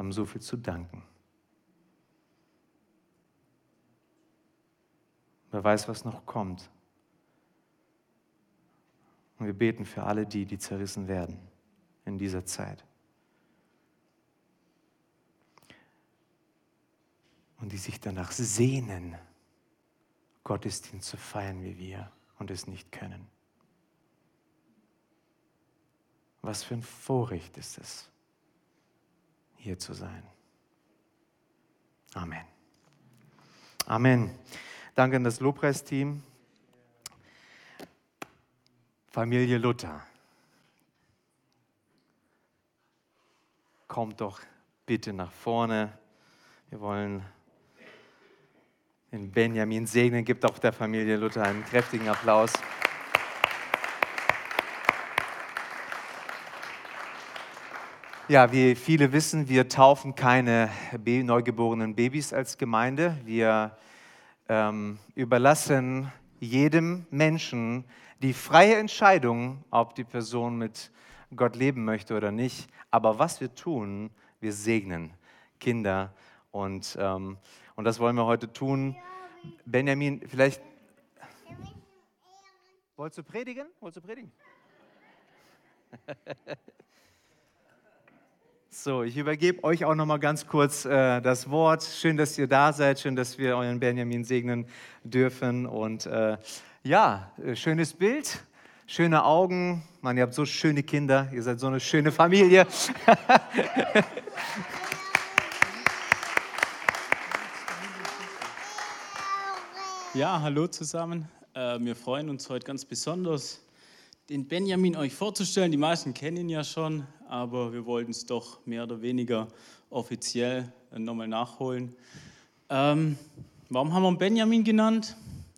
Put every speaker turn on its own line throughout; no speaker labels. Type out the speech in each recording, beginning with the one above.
Wir haben so viel zu danken. Wer weiß, was noch kommt. Und wir beten für alle die, die zerrissen werden in dieser Zeit. Und die sich danach sehnen, Gottesdienst zu feiern wie wir und es nicht können. Was für ein Vorrecht ist es, hier zu sein. Amen. Amen. Danke an das Lobpreisteam. Familie Luther. Kommt doch bitte nach vorne. Wir wollen den Benjamin segnen. Gibt auch der Familie Luther einen kräftigen Applaus. Ja, wie viele wissen, wir taufen keine neugeborenen Babys als Gemeinde. Wir ähm, überlassen jedem Menschen die freie Entscheidung, ob die Person mit Gott leben möchte oder nicht. Aber was wir tun, wir segnen Kinder und, ähm, und das wollen wir heute tun. Benjamin, vielleicht. Wolltest du predigen? Wolltest du predigen? So, ich übergebe euch auch noch mal ganz kurz äh, das Wort. Schön, dass ihr da seid. Schön, dass wir euren Benjamin segnen dürfen. Und äh, ja, äh, schönes Bild, schöne Augen. Mann, ihr habt so schöne Kinder. Ihr seid so eine schöne Familie.
ja, hallo zusammen. Äh, wir freuen uns heute ganz besonders, den Benjamin euch vorzustellen. Die meisten kennen ihn ja schon, aber wir wollten es doch mehr oder weniger offiziell nochmal nachholen. Ähm, warum haben wir Benjamin genannt?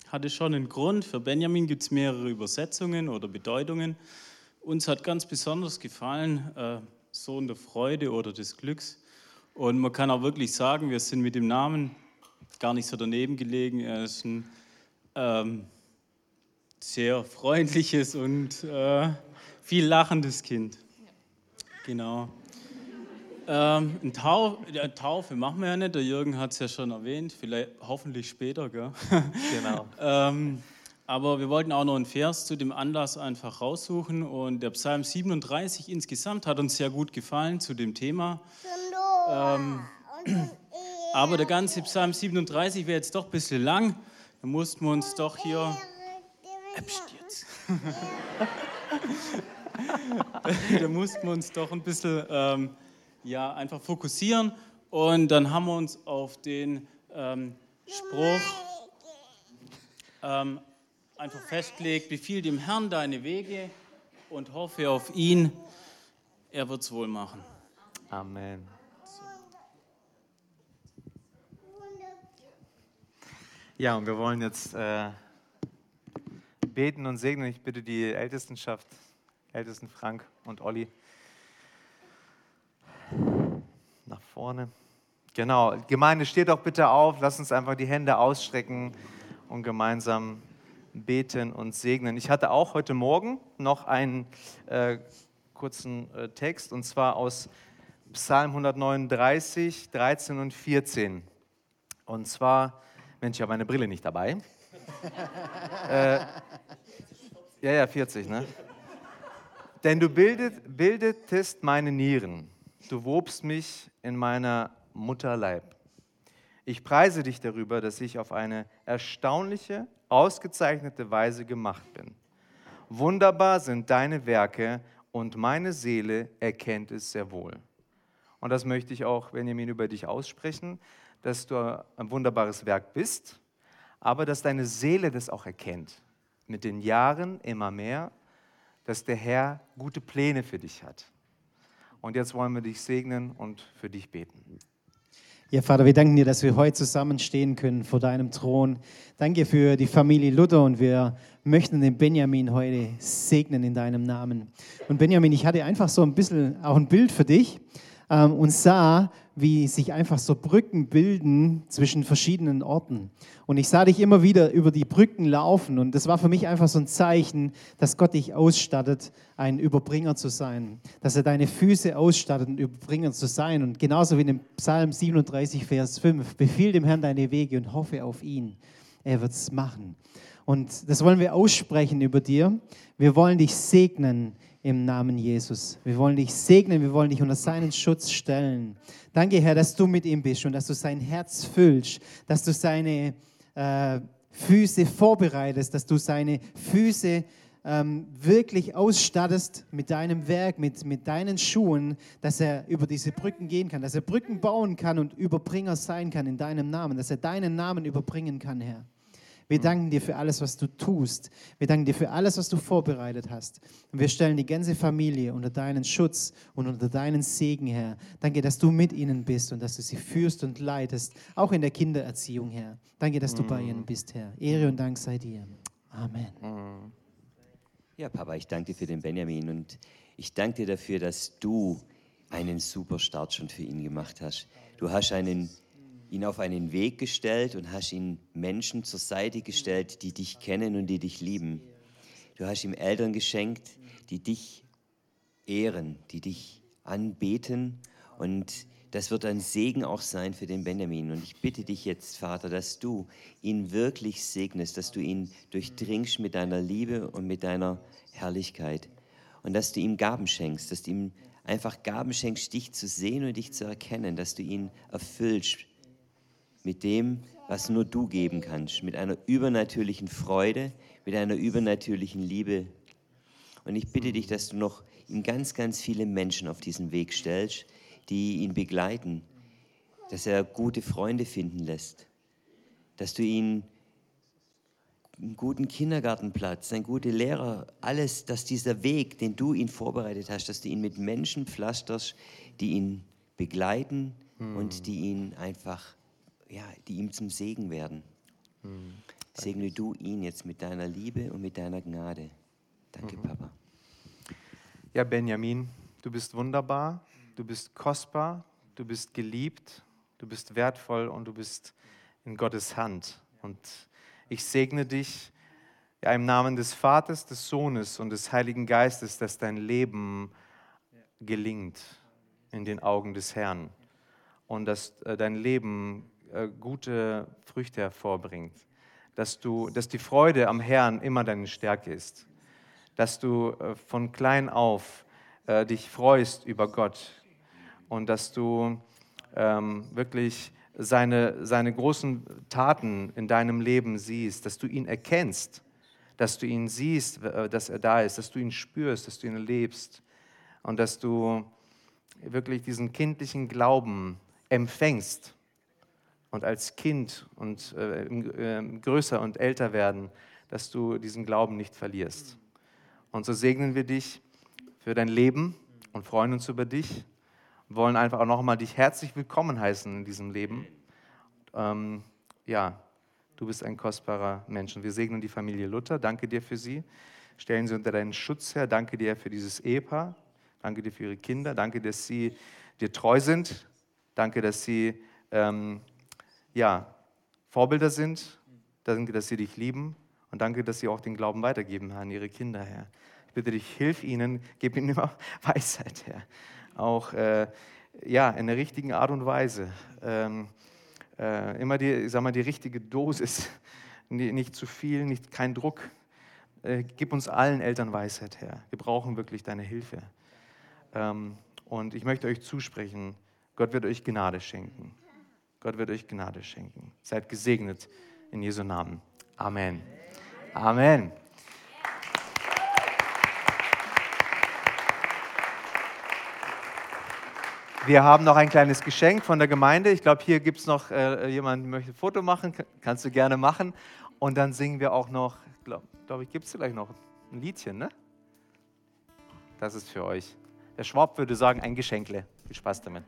Hatte schon einen Grund. Für Benjamin gibt es mehrere Übersetzungen oder Bedeutungen. Uns hat ganz besonders gefallen, äh, Sohn der Freude oder des Glücks. Und man kann auch wirklich sagen, wir sind mit dem Namen gar nicht so daneben gelegen. Er ist ein ähm, sehr freundliches und äh, viel lachendes Kind. Genau. Ähm, eine Tauf, eine Taufe machen wir ja nicht, der Jürgen hat es ja schon erwähnt, vielleicht hoffentlich später. Gell? Genau. ähm, aber wir wollten auch noch einen Vers zu dem Anlass einfach raussuchen und der Psalm 37 insgesamt hat uns sehr gut gefallen zu dem Thema. Ähm, aber der ganze Psalm 37 wäre jetzt doch ein bisschen lang. Da mussten wir uns doch hier Absturz. da mussten wir uns doch ein bisschen ähm, ja, einfach fokussieren und dann haben wir uns auf den ähm, Spruch ähm, einfach festgelegt, befiehl dem Herrn deine Wege und hoffe auf ihn, er wird es wohl machen.
Amen. Ja, und wir wollen jetzt äh, beten und segnen. Ich bitte die Ältestenschaft, Ältesten Frank und Olli, nach vorne. Genau, Gemeinde, steht doch bitte auf, lasst uns einfach die Hände ausstrecken und gemeinsam beten und segnen. Ich hatte auch heute Morgen noch einen äh, kurzen äh, Text und zwar aus Psalm 139, 13 und 14. Und zwar, Mensch, ich habe meine Brille nicht dabei. äh, ja, ja, 40, ne? Denn du bildet, bildetest meine Nieren, du wobst mich in meiner Mutterleib. Ich preise dich darüber, dass ich auf eine erstaunliche, ausgezeichnete Weise gemacht bin. Wunderbar sind deine Werke und meine Seele erkennt es sehr wohl. Und das möchte ich auch, Benjamin, über dich aussprechen, dass du ein wunderbares Werk bist, aber dass deine Seele das auch erkennt mit den Jahren immer mehr, dass der Herr gute Pläne für dich hat. Und jetzt wollen wir dich segnen und für dich beten.
Ja, Vater, wir danken dir, dass wir heute zusammenstehen können vor deinem Thron. Danke für die Familie Luther und wir möchten den Benjamin heute segnen in deinem Namen. Und Benjamin, ich hatte einfach so ein bisschen auch ein Bild für dich ähm, und sah, wie sich einfach so Brücken bilden zwischen verschiedenen Orten. Und ich sah dich immer wieder über die Brücken laufen und das war für mich einfach so ein Zeichen, dass Gott dich ausstattet, ein Überbringer zu sein, dass er deine Füße ausstattet, ein Überbringer zu sein. Und genauso wie in Psalm 37, Vers 5, befiehl dem Herrn deine Wege und hoffe auf ihn. Er wird es machen. Und das wollen wir aussprechen über dir. Wir wollen dich segnen im Namen Jesus. Wir wollen dich segnen, wir wollen dich unter seinen Schutz stellen. Danke, Herr, dass du mit ihm bist und dass du sein Herz füllst, dass du seine äh, Füße vorbereitest, dass du seine Füße ähm, wirklich ausstattest mit deinem Werk, mit, mit deinen Schuhen, dass er über diese Brücken gehen kann, dass er Brücken bauen kann und Überbringer sein kann in deinem Namen, dass er deinen Namen überbringen kann, Herr. Wir danken dir für alles, was du tust. Wir danken dir für alles, was du vorbereitet hast. Und wir stellen die ganze Familie unter deinen Schutz und unter deinen Segen, Herr. Danke, dass du mit ihnen bist und dass du sie führst und leitest, auch in der Kindererziehung, Herr. Danke, dass du bei ihnen bist, Herr. Ehre und Dank sei dir. Amen.
Ja, Papa, ich danke dir für den Benjamin und ich danke dir dafür, dass du einen super Start schon für ihn gemacht hast. Du hast einen ihn auf einen Weg gestellt und hast ihn Menschen zur Seite gestellt, die dich kennen und die dich lieben. Du hast ihm Eltern geschenkt, die dich ehren, die dich anbeten und das wird ein Segen auch sein für den Benjamin. Und ich bitte dich jetzt, Vater, dass du ihn wirklich segnest, dass du ihn durchdringst mit deiner Liebe und mit deiner Herrlichkeit. Und dass du ihm Gaben schenkst, dass du ihm einfach Gaben schenkst, dich zu sehen und dich zu erkennen, dass du ihn erfüllst mit dem, was nur du geben kannst, mit einer übernatürlichen Freude, mit einer übernatürlichen Liebe. Und ich bitte dich, dass du noch ihm ganz, ganz viele Menschen auf diesen Weg stellst, die ihn begleiten, dass er gute Freunde finden lässt, dass du ihn einen guten Kindergartenplatz, einen guten Lehrer, alles, dass dieser Weg, den du ihn vorbereitet hast, dass du ihn mit Menschen pflasterst, die ihn begleiten hm. und die ihn einfach ja, die ihm zum Segen werden. Mhm. Segne du ihn jetzt mit deiner Liebe und mit deiner Gnade. Danke, mhm. Papa.
Ja, Benjamin, du bist wunderbar, du bist kostbar, du bist geliebt, du bist wertvoll und du bist in Gottes Hand. Und ich segne dich ja, im Namen des Vaters, des Sohnes und des Heiligen Geistes, dass dein Leben gelingt in den Augen des Herrn und dass äh, dein Leben äh, gute Früchte hervorbringt. Dass, du, dass die Freude am Herrn immer deine Stärke ist. Dass du äh, von klein auf äh, dich freust über Gott. Und dass du ähm, wirklich seine, seine großen Taten in deinem Leben siehst, dass du ihn erkennst, dass du ihn siehst, äh, dass er da ist, dass du ihn spürst, dass du ihn erlebst. Und dass du wirklich diesen kindlichen Glauben empfängst und als Kind und äh, äh, größer und älter werden, dass du diesen Glauben nicht verlierst. Und so segnen wir dich für dein Leben und freuen uns über dich. Wollen einfach auch nochmal dich herzlich willkommen heißen in diesem Leben. Ähm, ja, du bist ein kostbarer Mensch. Und wir segnen die Familie Luther. Danke dir für sie. Stellen sie unter deinen Schutz her. Danke dir für dieses Ehepaar. Danke dir für ihre Kinder. Danke, dass sie dir treu sind. Danke, dass sie ähm, ja, Vorbilder sind. Danke, dass sie dich lieben. Und danke, dass sie auch den Glauben weitergeben an ihre Kinder, Herr. Ich bitte dich, hilf ihnen, gib ihnen immer Weisheit, Herr. Auch äh, ja, in der richtigen Art und Weise. Ähm, äh, immer die, sag mal, die richtige Dosis. Nicht zu viel, nicht, kein Druck. Äh, gib uns allen Eltern Weisheit, Herr. Wir brauchen wirklich deine Hilfe. Ähm, und ich möchte euch zusprechen, Gott wird euch Gnade schenken. Gott wird euch Gnade schenken. Seid gesegnet in Jesu Namen. Amen. Amen. Wir haben noch ein kleines Geschenk von der Gemeinde. Ich glaube, hier gibt es noch äh, jemanden, der möchte ein Foto machen. Kannst du gerne machen. Und dann singen wir auch noch, glaube glaub ich, gibt es vielleicht noch ein Liedchen, ne? Das ist für euch. Der Schwab würde sagen, ein Geschenkle. Viel Spaß damit.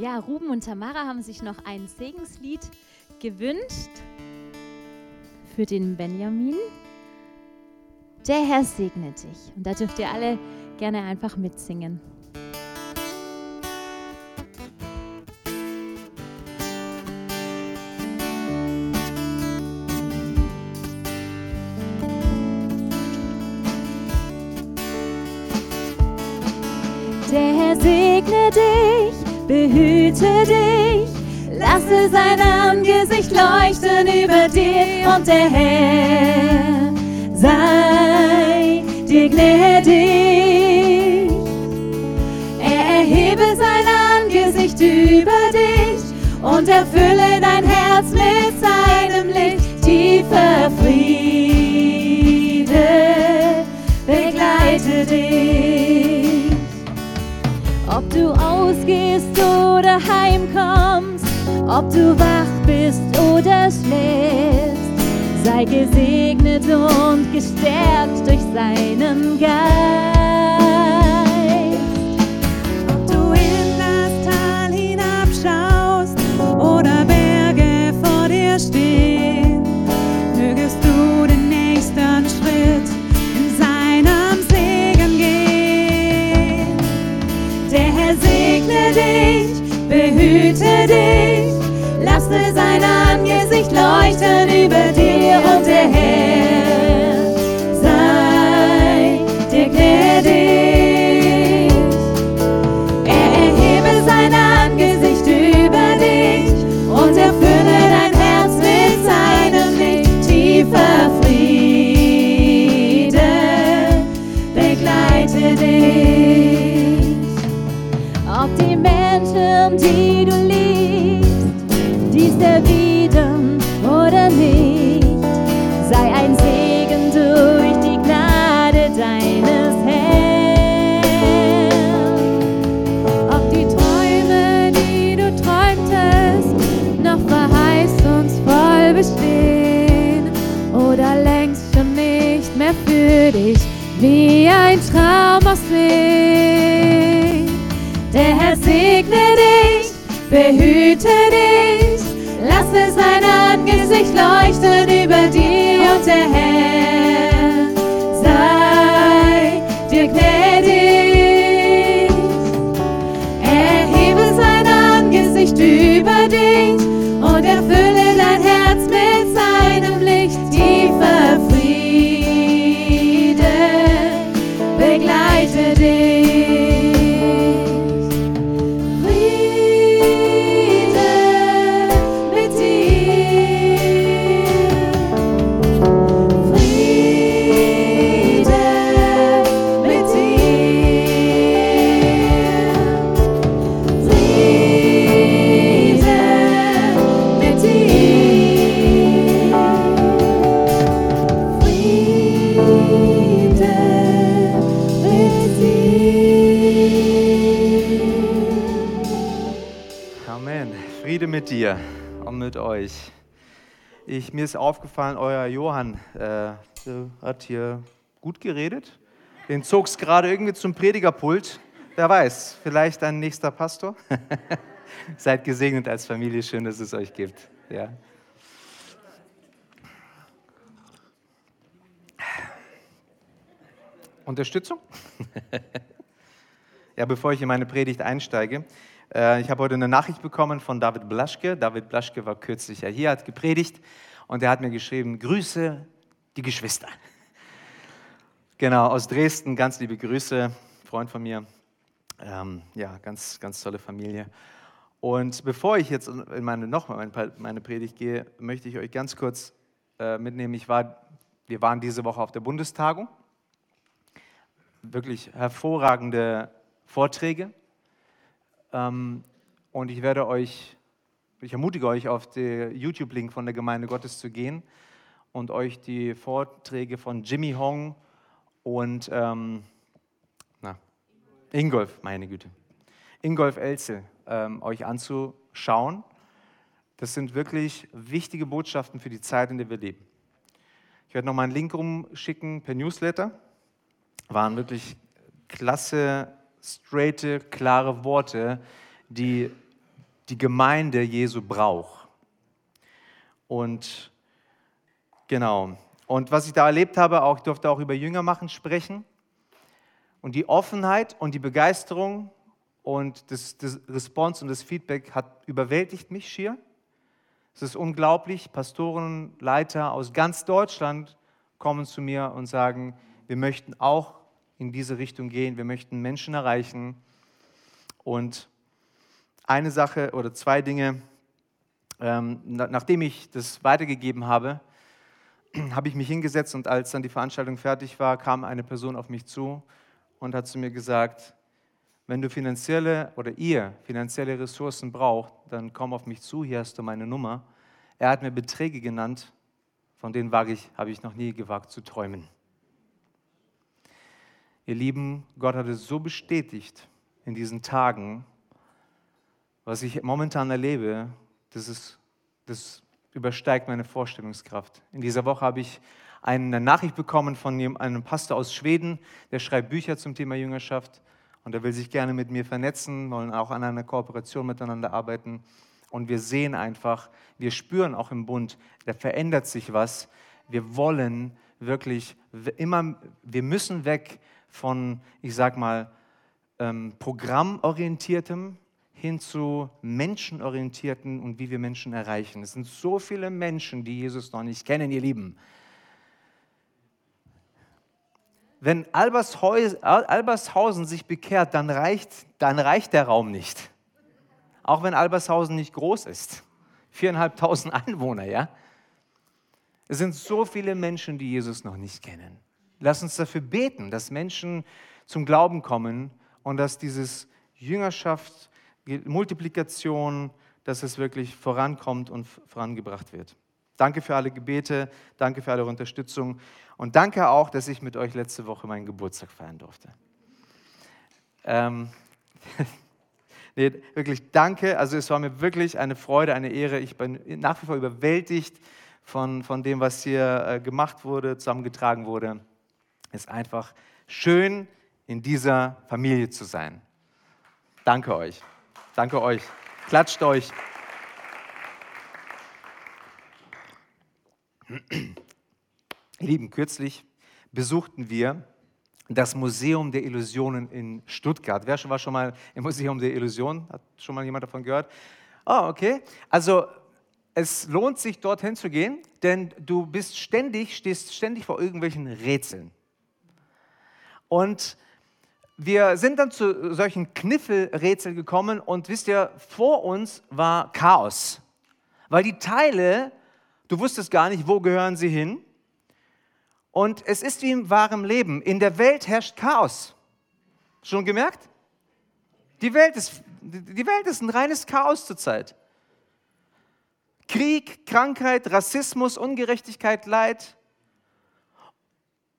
Ja, Ruben und Tamara haben sich noch ein Segenslied gewünscht für den Benjamin. Der Herr segne dich. Und da dürft ihr alle gerne einfach mitsingen. Der Herr segne dich, behüte dich, lasse sein Angesicht leuchten über dir und der Herr sei dir gnädig. Er erhebe sein Angesicht über dich und erfülle dein Herz mit seinem Licht. Tiefer Friede oder heimkommst, ob du wach bist oder schläfst, sei gesegnet und gestärkt durch seinen Geist.
Ob du in das Tal hinabschaust oder Berge vor dir stehen, mögest du den nächsten Schritt in seinem Segen gehen.
Der Herr segne dich, behüte dich, lasse sein Angesicht leuchten über dir Leuchten über dir und der Herr mit dir.
Amen. Friede mit dir und mit euch. Ich, mir ist aufgefallen, euer Johann äh, hat hier gut geredet. Den zog es gerade irgendwie zum Predigerpult. Wer weiß, vielleicht ein nächster Pastor. Seid gesegnet als Familie, schön, dass es euch gibt. Ja. Unterstützung? ja, bevor ich in meine Predigt einsteige, äh, ich habe heute eine Nachricht bekommen von David Blaschke. David Blaschke war kürzlich ja hier, hat gepredigt und er hat mir geschrieben, Grüße die Geschwister. Genau, aus Dresden, ganz liebe Grüße, Freund von mir. Ähm, ja, ganz, ganz tolle Familie. Und bevor ich jetzt in meine, noch mal in meine Predigt gehe, möchte ich euch ganz kurz äh, mitnehmen. Ich war, wir waren diese Woche auf der Bundestagung. Wirklich hervorragende Vorträge. Ähm, und ich werde euch, ich ermutige euch, auf den YouTube-Link von der Gemeinde Gottes zu gehen und euch die Vorträge von Jimmy Hong und ähm, na, Ingolf, meine Güte, Ingolf Elzel, ähm, euch anzuschauen. Das sind wirklich wichtige Botschaften für die Zeit, in der wir leben. Ich werde nochmal einen Link rumschicken per Newsletter. Waren wirklich klasse, straighte, klare Worte, die die Gemeinde Jesu braucht. Und genau, Und was ich da erlebt habe, auch, ich durfte auch über Jünger machen sprechen. Und die Offenheit und die Begeisterung und das, das Response und das Feedback hat überwältigt mich schier. Es ist unglaublich. Pastoren, Leiter aus ganz Deutschland kommen zu mir und sagen, wir möchten auch in diese Richtung gehen, wir möchten Menschen erreichen. Und eine Sache oder zwei Dinge, ähm, nachdem ich das weitergegeben habe, habe ich mich hingesetzt und als dann die Veranstaltung fertig war, kam eine Person auf mich zu und hat zu mir gesagt, wenn du finanzielle oder ihr finanzielle Ressourcen braucht, dann komm auf mich zu, hier hast du meine Nummer. Er hat mir Beträge genannt, von denen wage ich, habe ich noch nie gewagt zu träumen. Ihr Lieben, Gott hat es so bestätigt in diesen Tagen, was ich momentan erlebe, das, ist, das übersteigt meine Vorstellungskraft. In dieser Woche habe ich eine Nachricht bekommen von einem Pastor aus Schweden, der schreibt Bücher zum Thema Jüngerschaft und er will sich gerne mit mir vernetzen, wollen auch an einer Kooperation miteinander arbeiten. Und wir sehen einfach, wir spüren auch im Bund, da verändert sich was. Wir wollen wirklich immer, wir müssen weg von, ich sag mal, ähm, programmorientiertem hin zu menschenorientierten und wie wir Menschen erreichen. Es sind so viele Menschen, die Jesus noch nicht kennen, ihr Lieben. wenn Albershausen sich bekehrt, dann reicht, dann reicht der Raum nicht. Auch wenn Albershausen nicht groß ist. Viereinhalbtausend Einwohner, ja? Es sind so viele Menschen, die Jesus noch nicht kennen. Lass uns dafür beten, dass Menschen zum Glauben kommen und dass dieses Jüngerschaft, Multiplikation, dass es wirklich vorankommt und vorangebracht wird. Danke für alle Gebete, danke für alle Unterstützung und danke auch, dass ich mit euch letzte Woche meinen Geburtstag feiern durfte. Ähm, nee, wirklich danke. Also es war mir wirklich eine Freude, eine Ehre. Ich bin nach wie vor überwältigt von, von dem, was hier äh, gemacht wurde, zusammengetragen wurde. Es ist einfach schön, in dieser Familie zu sein. Danke euch. Danke euch. Klatscht euch. Lieben, kürzlich besuchten wir das Museum der Illusionen in Stuttgart. Wer war schon mal im Museum der Illusionen? Hat schon mal jemand davon gehört? Oh, okay. Also es lohnt sich, dorthin zu gehen, denn du bist ständig, stehst ständig vor irgendwelchen Rätseln. Und wir sind dann zu solchen Kniffelrätseln gekommen und wisst ihr, vor uns war Chaos, weil die Teile Du wusstest gar nicht, wo gehören sie hin. Und es ist wie im wahren Leben. In der Welt herrscht Chaos. Schon gemerkt? Die Welt ist, die Welt ist ein reines Chaos zurzeit. Krieg, Krankheit, Rassismus, Ungerechtigkeit, Leid.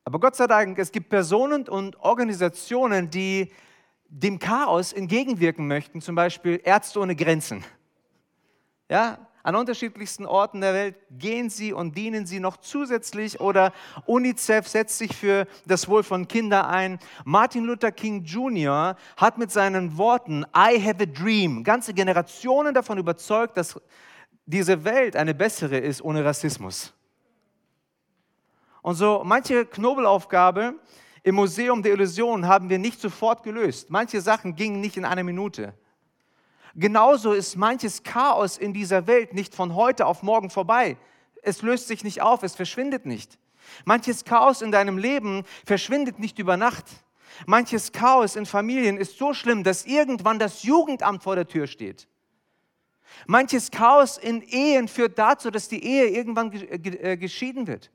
Aber Gott sei Dank, es gibt Personen und Organisationen, die dem Chaos entgegenwirken möchten, zum Beispiel Ärzte ohne Grenzen. Ja, an unterschiedlichsten Orten der Welt gehen sie und dienen sie noch zusätzlich oder UNICEF setzt sich für das Wohl von Kindern ein. Martin Luther King Jr. hat mit seinen Worten I have a dream ganze Generationen davon überzeugt, dass diese Welt eine bessere ist ohne Rassismus. Und so manche Knobelaufgabe im Museum der Illusionen haben wir nicht sofort gelöst. Manche Sachen gingen nicht in einer Minute. Genauso ist manches Chaos in dieser Welt nicht von heute auf morgen vorbei. Es löst sich nicht auf, es verschwindet nicht. Manches Chaos in deinem Leben verschwindet nicht über Nacht. Manches Chaos in Familien ist so schlimm, dass irgendwann das Jugendamt vor der Tür steht. Manches Chaos in Ehen führt dazu, dass die Ehe irgendwann äh, geschieden wird.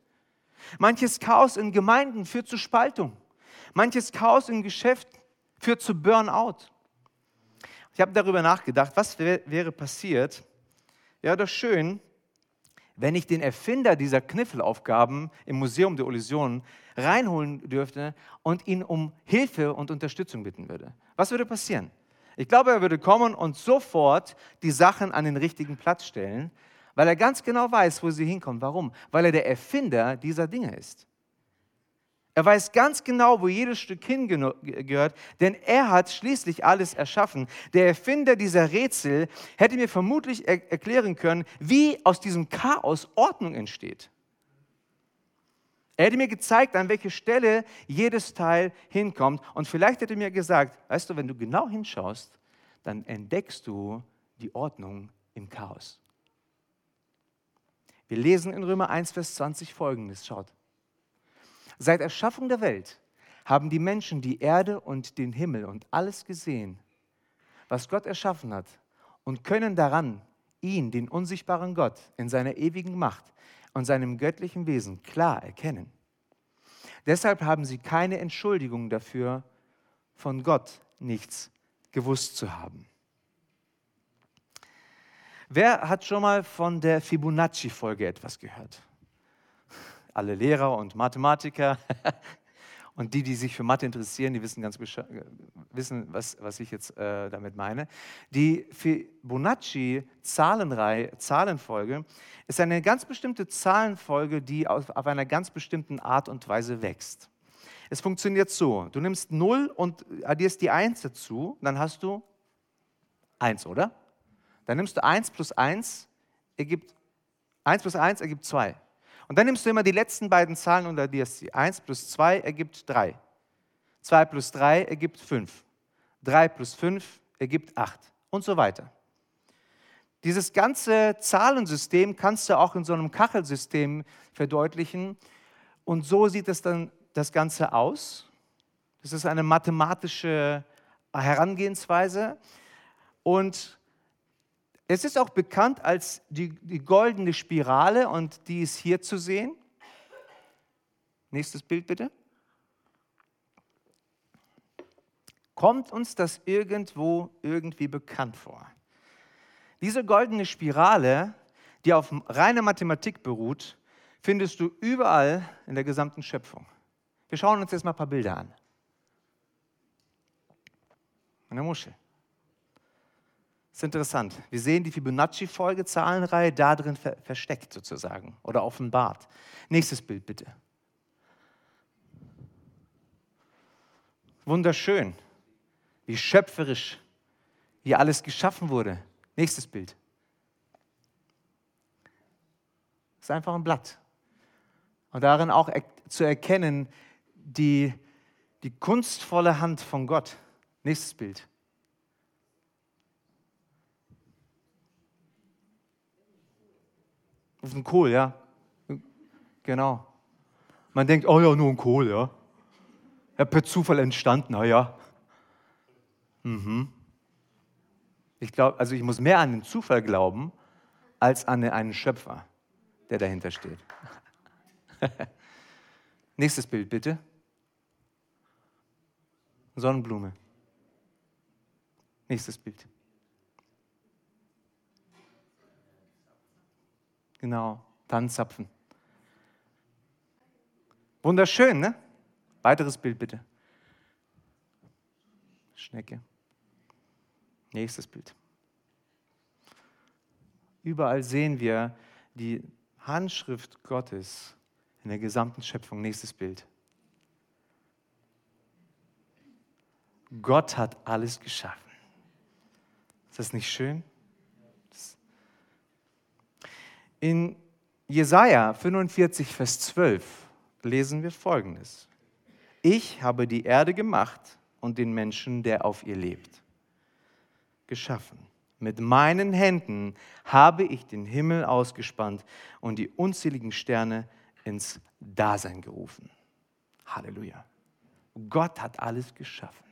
Manches Chaos in Gemeinden führt zu Spaltung. Manches Chaos in Geschäften führt zu Burnout. Ich habe darüber nachgedacht, was wäre passiert. Ja, doch schön, wenn ich den Erfinder dieser Kniffelaufgaben im Museum der Illusionen reinholen dürfte und ihn um Hilfe und Unterstützung bitten würde. Was würde passieren? Ich glaube, er würde kommen und sofort die Sachen an den richtigen Platz stellen, weil er ganz genau weiß, wo sie hinkommen. Warum? Weil er der Erfinder dieser Dinge ist. Er weiß ganz genau, wo jedes Stück hingehört, denn er hat schließlich alles erschaffen. Der Erfinder dieser Rätsel hätte mir vermutlich er erklären können, wie aus diesem Chaos Ordnung entsteht. Er hätte mir gezeigt, an welche Stelle jedes Teil hinkommt. Und vielleicht hätte er mir gesagt, weißt du, wenn du genau hinschaust, dann entdeckst du die Ordnung im Chaos. Wir lesen in Römer 1, Vers 20 folgendes. Schaut. Seit Erschaffung der Welt haben die Menschen die Erde und den Himmel und alles gesehen, was Gott erschaffen hat, und können daran ihn, den unsichtbaren Gott, in seiner ewigen Macht und seinem göttlichen Wesen klar erkennen. Deshalb haben sie keine Entschuldigung dafür, von Gott nichts gewusst zu haben. Wer hat schon mal von der Fibonacci-Folge etwas gehört? Alle Lehrer und Mathematiker und die, die sich für Mathe interessieren, die wissen ganz wissen, was, was ich jetzt äh, damit meine. Die Fibonacci-Zahlenreihe, Zahlenfolge ist eine ganz bestimmte Zahlenfolge, die auf, auf einer ganz bestimmten Art und Weise wächst. Es funktioniert so: Du nimmst 0 und addierst die 1 dazu, dann hast du 1, oder? Dann nimmst du 1 plus 1 ergibt 1 plus 1 ergibt 2. Und dann nimmst du immer die letzten beiden Zahlen und addierst sie. 1 plus 2 ergibt 3. 2 plus 3 ergibt 5. 3 plus 5 ergibt 8 und so weiter. Dieses ganze Zahlensystem kannst du auch in so einem Kachelsystem verdeutlichen. Und so sieht es dann das Ganze aus. Das ist eine mathematische Herangehensweise. Und es ist auch bekannt als die, die goldene Spirale und die ist hier zu sehen. Nächstes Bild bitte. Kommt uns das irgendwo irgendwie bekannt vor? Diese goldene Spirale, die auf reiner Mathematik beruht, findest du überall in der gesamten Schöpfung. Wir schauen uns jetzt mal ein paar Bilder an. Eine Muschel ist interessant. Wir sehen die Fibonacci-Folge-Zahlenreihe da drin ver versteckt sozusagen oder offenbart. Nächstes Bild bitte. Wunderschön, wie schöpferisch hier alles geschaffen wurde. Nächstes Bild. Ist einfach ein Blatt. Und darin auch er zu erkennen, die, die kunstvolle Hand von Gott. Nächstes Bild. Ist ein Kohl, ja. Genau. Man denkt, oh ja, nur ein Kohl, ja. Ja, per Zufall entstanden, na ja. Mhm. Ich glaube, also ich muss mehr an den Zufall glauben, als an einen Schöpfer, der dahinter steht. Nächstes Bild, bitte. Sonnenblume. Nächstes Bild. Genau, Tannenzapfen. Wunderschön, ne? Weiteres Bild bitte. Schnecke. Nächstes Bild. Überall sehen wir die Handschrift Gottes in der gesamten Schöpfung. Nächstes Bild. Gott hat alles geschaffen. Ist das nicht schön? In Jesaja 45, Vers 12 lesen wir folgendes: Ich habe die Erde gemacht und den Menschen, der auf ihr lebt, geschaffen. Mit meinen Händen habe ich den Himmel ausgespannt und die unzähligen Sterne ins Dasein gerufen. Halleluja. Gott hat alles geschaffen.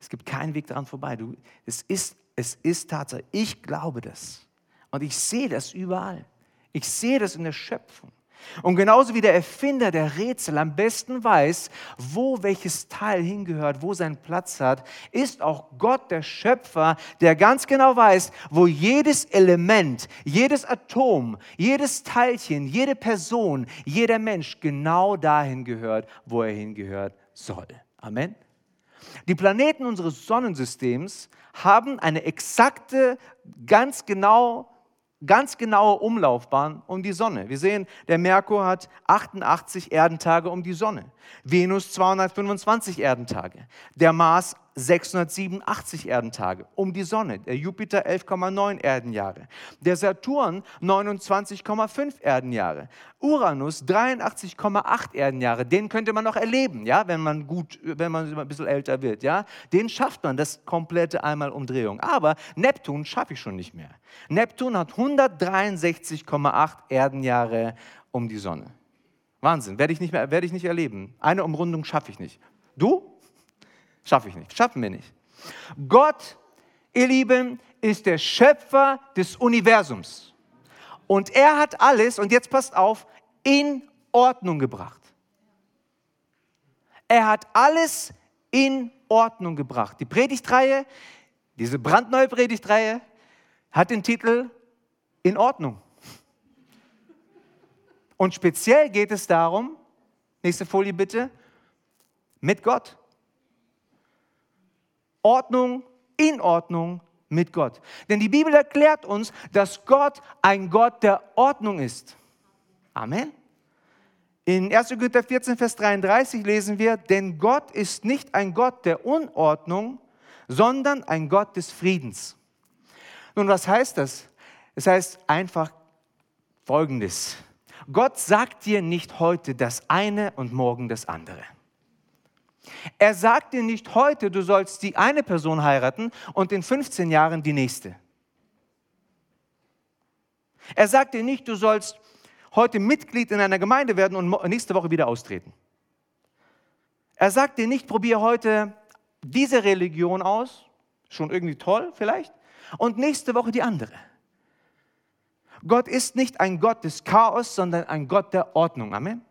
Es gibt keinen Weg daran vorbei. Du, es, ist, es ist Tatsache. Ich glaube das. Und ich sehe das überall. Ich sehe das in der Schöpfung. Und genauso wie der Erfinder der Rätsel am besten weiß, wo welches Teil hingehört, wo sein Platz hat, ist auch Gott der Schöpfer, der ganz genau weiß, wo jedes Element, jedes Atom, jedes Teilchen, jede Person, jeder Mensch genau dahin gehört, wo er hingehört soll. Amen. Die Planeten unseres Sonnensystems haben eine exakte, ganz genau ganz genaue Umlaufbahn um die Sonne. Wir sehen, der Merkur hat 88 Erdentage um die Sonne. Venus 225 Erdentage, der Mars 687 Erdentage um die Sonne, der Jupiter 11,9 Erdenjahre, der Saturn 29,5 Erdenjahre, Uranus 83,8 Erdenjahre. Den könnte man noch erleben, ja, wenn man gut, wenn man ein bisschen älter wird, ja. Den schafft man, das komplette einmal Umdrehung. Aber Neptun schaffe ich schon nicht mehr. Neptun hat 163,8 Erdenjahre um die Sonne. Wahnsinn, werde ich nicht mehr, werde ich nicht erleben. Eine Umrundung schaffe ich nicht. Du? Schaffe ich nicht, schaffen wir nicht. Gott, ihr Lieben, ist der Schöpfer des Universums. Und er hat alles, und jetzt passt auf, in Ordnung gebracht. Er hat alles in Ordnung gebracht. Die Predigtreihe, diese brandneue Predigtreihe, hat den Titel In Ordnung. Und speziell geht es darum, nächste Folie bitte, mit Gott. Ordnung, in Ordnung mit Gott. Denn die Bibel erklärt uns, dass Gott ein Gott der Ordnung ist. Amen. In 1. Korinther 14, Vers 33 lesen wir, denn Gott ist nicht ein Gott der Unordnung, sondern ein Gott des Friedens. Nun, was heißt das? Es heißt einfach Folgendes. Gott sagt dir nicht heute das eine und morgen das andere. Er sagt dir nicht heute, du sollst die eine Person heiraten und in 15 Jahren die nächste. Er sagt dir nicht, du sollst heute Mitglied in einer Gemeinde werden und nächste Woche wieder austreten. Er sagt dir nicht, probiere heute diese Religion aus, schon irgendwie toll vielleicht, und nächste Woche die andere. Gott ist nicht ein Gott des Chaos, sondern ein Gott der Ordnung. Amen.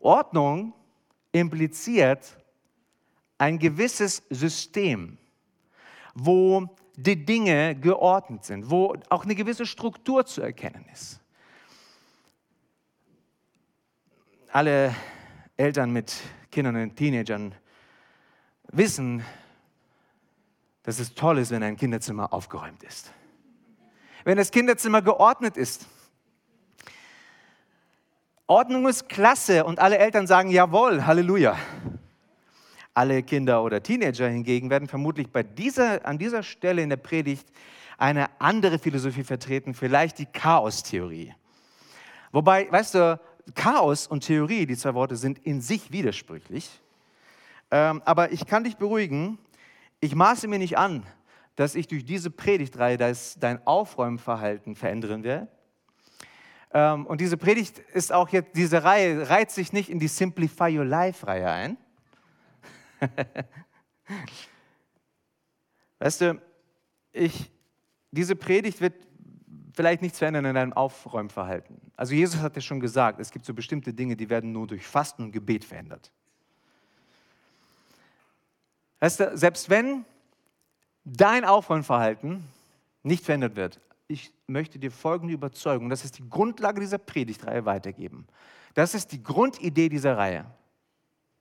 Ordnung impliziert ein gewisses System, wo die Dinge geordnet sind, wo auch eine gewisse Struktur zu erkennen ist. Alle Eltern mit Kindern und Teenagern wissen, dass es toll ist, wenn ein Kinderzimmer aufgeräumt ist wenn das Kinderzimmer geordnet ist. Ordnung ist klasse und alle Eltern sagen jawohl, Halleluja. Alle Kinder oder Teenager hingegen werden vermutlich bei dieser, an dieser Stelle in der Predigt eine andere Philosophie vertreten, vielleicht die Chaos-Theorie. Wobei, weißt du, Chaos und Theorie, die zwei Worte sind in sich widersprüchlich. Ähm, aber ich kann dich beruhigen, ich maße mir nicht an, dass ich durch diese Predigtreihe dein Aufräumverhalten verändern werde. Ähm, und diese Predigt ist auch jetzt, diese Reihe reiht sich nicht in die Simplify Your Life-Reihe ein. weißt du, ich, diese Predigt wird vielleicht nichts verändern in deinem Aufräumverhalten. Also Jesus hat ja schon gesagt, es gibt so bestimmte Dinge, die werden nur durch Fasten und Gebet verändert. Weißt du, selbst wenn dein Aufräumverhalten nicht verändert wird, ich möchte dir folgende Überzeugung, das ist die Grundlage dieser Predigtreihe weitergeben. Das ist die Grundidee dieser Reihe.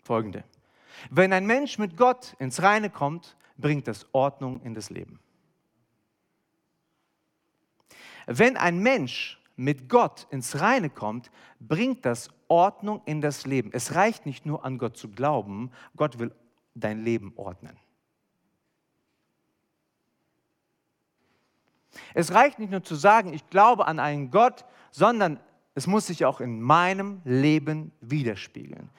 Folgende. Wenn ein Mensch mit Gott ins Reine kommt, bringt das Ordnung in das Leben. Wenn ein Mensch mit Gott ins Reine kommt, bringt das Ordnung in das Leben. Es reicht nicht nur an Gott zu glauben, Gott will dein Leben ordnen. Es reicht nicht nur zu sagen, ich glaube an einen Gott, sondern es muss sich auch in meinem Leben widerspiegeln.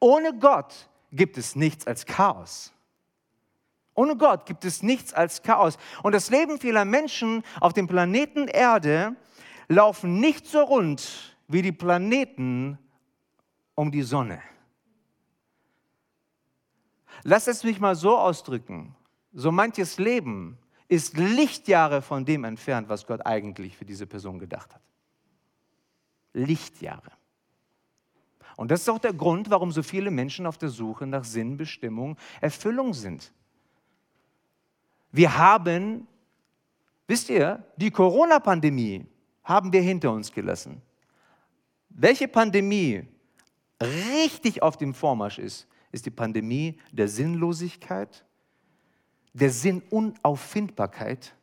Ohne Gott gibt es nichts als Chaos. Ohne Gott gibt es nichts als Chaos. Und das Leben vieler Menschen auf dem Planeten Erde laufen nicht so rund wie die Planeten um die Sonne. Lass es mich mal so ausdrücken. So manches Leben ist Lichtjahre von dem entfernt, was Gott eigentlich für diese Person gedacht hat. Lichtjahre. Und das ist auch der Grund, warum so viele Menschen auf der Suche nach Sinn, Bestimmung, Erfüllung sind. Wir haben, wisst ihr, die Corona-Pandemie haben wir hinter uns gelassen. Welche Pandemie richtig auf dem Vormarsch ist, ist die Pandemie der Sinnlosigkeit, der Sinnunauffindbarkeit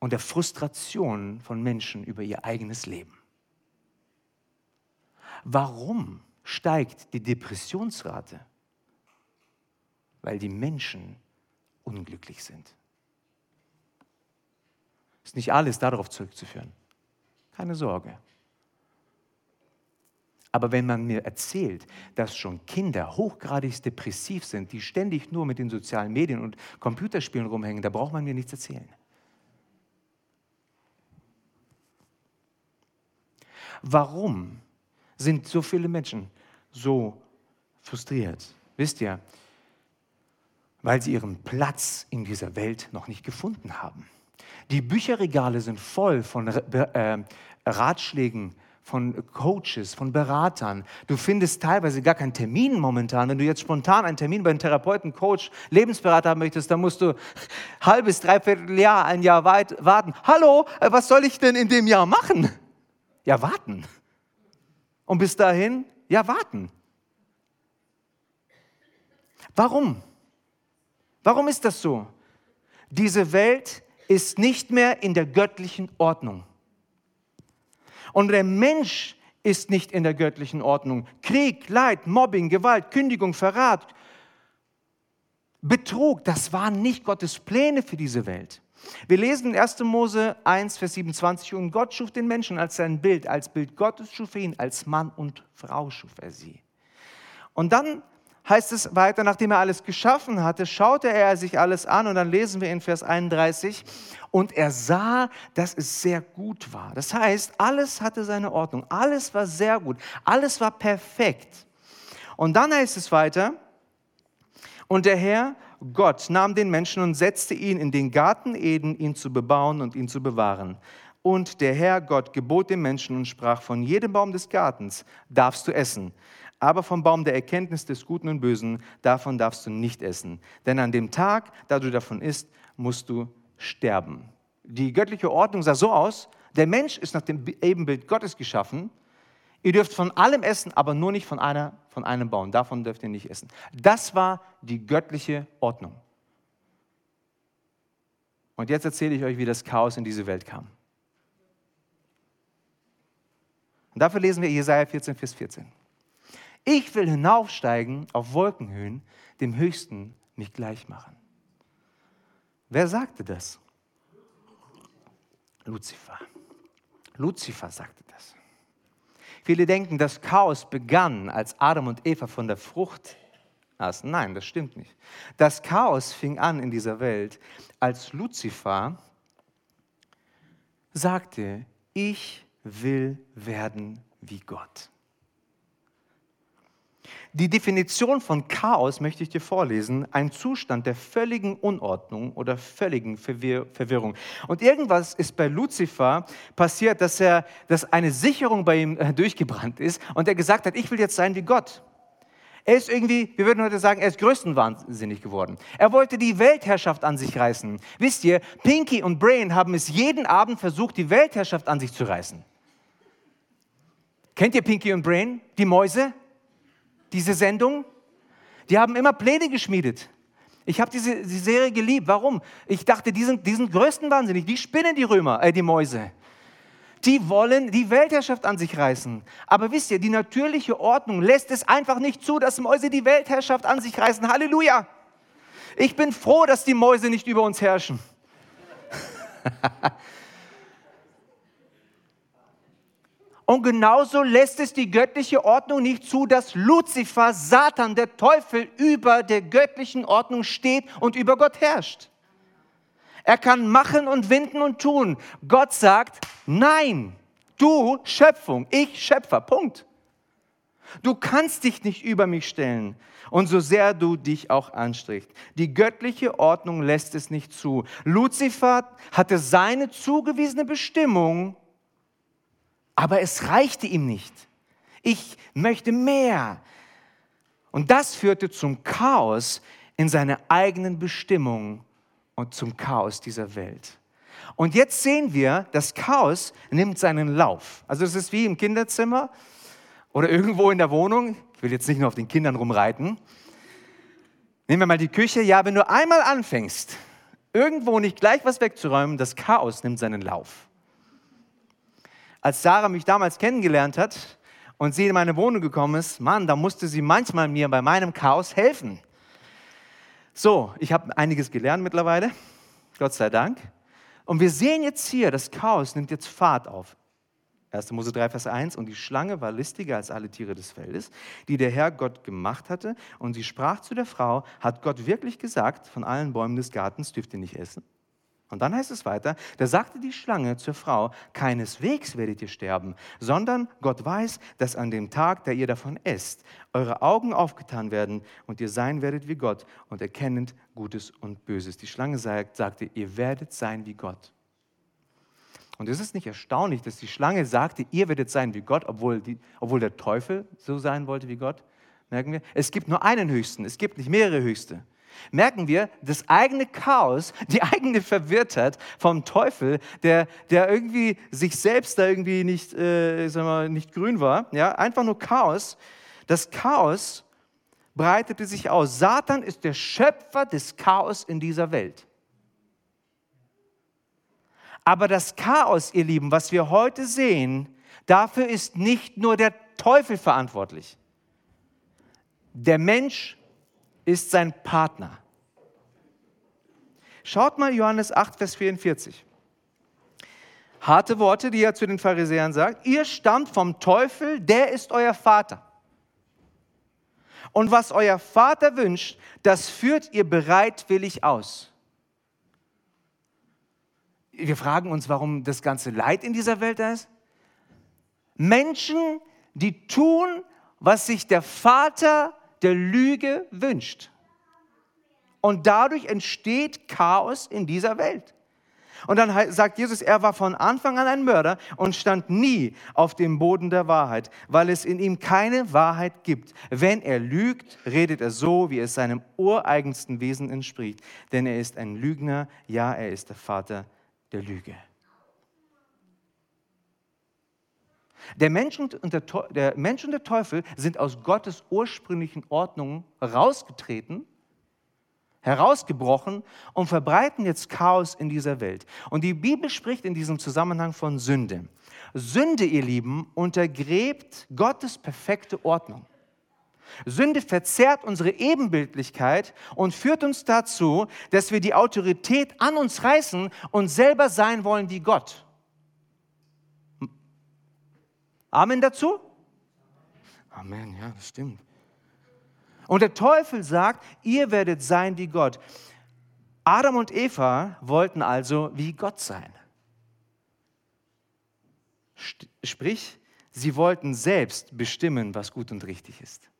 und der Frustration von Menschen über ihr eigenes Leben. Warum steigt die Depressionsrate? Weil die Menschen unglücklich sind. Ist nicht alles darauf zurückzuführen. Keine Sorge. Aber wenn man mir erzählt, dass schon Kinder hochgradig depressiv sind, die ständig nur mit den sozialen Medien und Computerspielen rumhängen, da braucht man mir nichts erzählen. Warum sind so viele Menschen so frustriert? Wisst ihr, weil sie ihren Platz in dieser Welt noch nicht gefunden haben. Die Bücherregale sind voll von äh, Ratschlägen, von Coaches, von Beratern. Du findest teilweise gar keinen Termin momentan. Wenn du jetzt spontan einen Termin bei einem Therapeuten, Coach, Lebensberater haben möchtest, dann musst du halbes, dreiviertel Jahr, ein Jahr weit warten. Hallo, äh, was soll ich denn in dem Jahr machen? Ja, warten. Und bis dahin, ja, warten. Warum? Warum ist das so? Diese Welt ist nicht mehr in der göttlichen Ordnung. Und der Mensch ist nicht in der göttlichen Ordnung. Krieg, Leid, Mobbing, Gewalt, Kündigung, Verrat, Betrug, das waren nicht Gottes Pläne für diese Welt. Wir lesen in 1. Mose 1, Vers 27, und Gott schuf den Menschen als sein Bild, als Bild Gottes schuf er ihn, als Mann und Frau schuf er sie. Und dann heißt es weiter, nachdem er alles geschaffen hatte, schaute er sich alles an und dann lesen wir in Vers 31, und er sah, dass es sehr gut war. Das heißt, alles hatte seine Ordnung, alles war sehr gut, alles war perfekt. Und dann heißt es weiter, und der Herr Gott nahm den Menschen und setzte ihn in den Garten Eden, ihn zu bebauen und ihn zu bewahren. Und der Herr Gott gebot dem Menschen und sprach, von jedem Baum des Gartens darfst du essen, aber vom Baum der Erkenntnis des Guten und Bösen, davon darfst du nicht essen. Denn an dem Tag, da du davon isst, musst du sterben. Die göttliche Ordnung sah so aus, der Mensch ist nach dem Ebenbild Gottes geschaffen. Ihr dürft von allem essen, aber nur nicht von, einer, von einem Baum. Davon dürft ihr nicht essen. Das war die göttliche Ordnung. Und jetzt erzähle ich euch, wie das Chaos in diese Welt kam. Und dafür lesen wir Jesaja 14, Vers 14. Ich will hinaufsteigen auf Wolkenhöhen, dem Höchsten mich gleich machen. Wer sagte das? Luzifer. Luzifer sagte das. Viele denken, das Chaos begann, als Adam und Eva von der Frucht aßen. Nein, das stimmt nicht. Das Chaos fing an in dieser Welt, als Luzifer sagte, ich will werden wie Gott. Die Definition von Chaos möchte ich dir vorlesen. Ein Zustand der völligen Unordnung oder völligen Verwirr Verwirrung. Und irgendwas ist bei Luzifer passiert, dass, er, dass eine Sicherung bei ihm äh, durchgebrannt ist und er gesagt hat, ich will jetzt sein wie Gott. Er ist irgendwie, wir würden heute sagen, er ist größtenwahnsinnig geworden. Er wollte die Weltherrschaft an sich reißen. Wisst ihr, Pinky und Brain haben es jeden Abend versucht, die Weltherrschaft an sich zu reißen. Kennt ihr Pinky und Brain? Die Mäuse? Diese Sendung. Die haben immer Pläne geschmiedet. Ich habe diese, diese, Serie geliebt. Warum? Ich dachte, die sind, die sind größten wahnsinnig. Die spinnen die Römer, äh, die Mäuse. Die wollen die Weltherrschaft an sich reißen. Aber wisst ihr, die natürliche Ordnung lässt es einfach nicht zu, dass Mäuse die Weltherrschaft an sich reißen. Halleluja! Ich bin froh, dass die Mäuse nicht über uns herrschen. Und genauso lässt es die göttliche Ordnung nicht zu, dass Luzifer, Satan, der Teufel über der göttlichen Ordnung steht und über Gott herrscht. Er kann machen und winden und tun. Gott sagt, nein, du Schöpfung, ich Schöpfer, Punkt. Du kannst dich nicht über mich stellen. Und so sehr du dich auch anstrengt. Die göttliche Ordnung lässt es nicht zu. Luzifer hatte seine zugewiesene Bestimmung aber es reichte ihm nicht. Ich möchte mehr. Und das führte zum Chaos in seiner eigenen Bestimmung und zum Chaos dieser Welt. Und jetzt sehen wir, das Chaos nimmt seinen Lauf. Also es ist wie im Kinderzimmer oder irgendwo in der Wohnung. Ich will jetzt nicht nur auf den Kindern rumreiten. Nehmen wir mal die Küche. Ja, wenn du einmal anfängst, irgendwo nicht gleich was wegzuräumen, das Chaos nimmt seinen Lauf als Sarah mich damals kennengelernt hat und sie in meine Wohnung gekommen ist, Mann, da musste sie manchmal mir bei meinem Chaos helfen. So, ich habe einiges gelernt mittlerweile, Gott sei Dank. Und wir sehen jetzt hier, das Chaos nimmt jetzt Fahrt auf. 1. Mose 3, Vers 1. Und die Schlange war listiger als alle Tiere des Feldes, die der Herr Gott gemacht hatte. Und sie sprach zu der Frau: Hat Gott wirklich gesagt, von allen Bäumen des Gartens dürft ihr nicht essen? Und dann heißt es weiter, da sagte die Schlange zur Frau, keineswegs werdet ihr sterben, sondern Gott weiß, dass an dem Tag, da ihr davon esst, eure Augen aufgetan werden und ihr sein werdet wie Gott und erkennend Gutes und Böses. Die Schlange sagt, sagte, ihr werdet sein wie Gott. Und ist es nicht erstaunlich, dass die Schlange sagte, ihr werdet sein wie Gott, obwohl, die, obwohl der Teufel so sein wollte wie Gott? Merken wir? Es gibt nur einen Höchsten, es gibt nicht mehrere Höchste. Merken wir, das eigene Chaos, die eigene Verwirrtheit vom Teufel, der, der irgendwie sich selbst da irgendwie nicht, äh, sagen wir, nicht grün war, ja, einfach nur Chaos. Das Chaos breitete sich aus. Satan ist der Schöpfer des Chaos in dieser Welt. Aber das Chaos, ihr Lieben, was wir heute sehen, dafür ist nicht nur der Teufel verantwortlich. Der Mensch ist sein Partner. Schaut mal Johannes 8, Vers 44. Harte Worte, die er zu den Pharisäern sagt. Ihr stammt vom Teufel, der ist euer Vater. Und was euer Vater wünscht, das führt ihr bereitwillig aus wir fragen uns, warum das ganze Leid in dieser Welt da ist. Menschen, die tun, was sich der Vater der Lüge wünscht. Und dadurch entsteht Chaos in dieser Welt. Und dann sagt Jesus, er war von Anfang an ein Mörder und stand nie auf dem Boden der Wahrheit, weil es in ihm keine Wahrheit gibt. Wenn er lügt, redet er so, wie es seinem ureigensten Wesen entspricht. Denn er ist ein Lügner, ja, er ist der Vater der Lüge. Der Mensch, und der, der Mensch und der Teufel sind aus Gottes ursprünglichen Ordnung rausgetreten, herausgebrochen und verbreiten jetzt Chaos in dieser Welt. Und die Bibel spricht in diesem Zusammenhang von Sünde. Sünde, ihr Lieben, untergräbt Gottes perfekte Ordnung. Sünde verzerrt unsere Ebenbildlichkeit und führt uns dazu, dass wir die Autorität an uns reißen und selber sein wollen wie Gott. Amen dazu? Amen, ja, das stimmt. Und der Teufel sagt, ihr werdet sein wie Gott. Adam und Eva wollten also wie Gott sein. Sprich, sie wollten selbst bestimmen, was gut und richtig ist.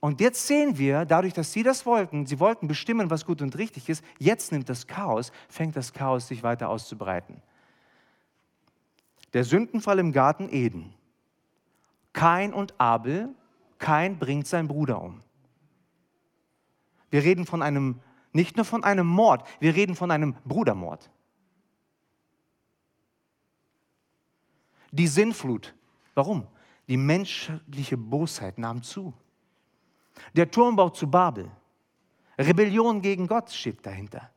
Und jetzt sehen wir, dadurch, dass sie das wollten, sie wollten bestimmen, was gut und richtig ist, jetzt nimmt das Chaos, fängt das Chaos sich weiter auszubreiten. Der Sündenfall im Garten Eden. Kain und Abel, Kain bringt seinen Bruder um. Wir reden von einem, nicht nur von einem Mord, wir reden von einem Brudermord. Die Sinnflut. Warum? Die menschliche Bosheit nahm zu. Der Turmbau zu Babel. Rebellion gegen Gott steht dahinter.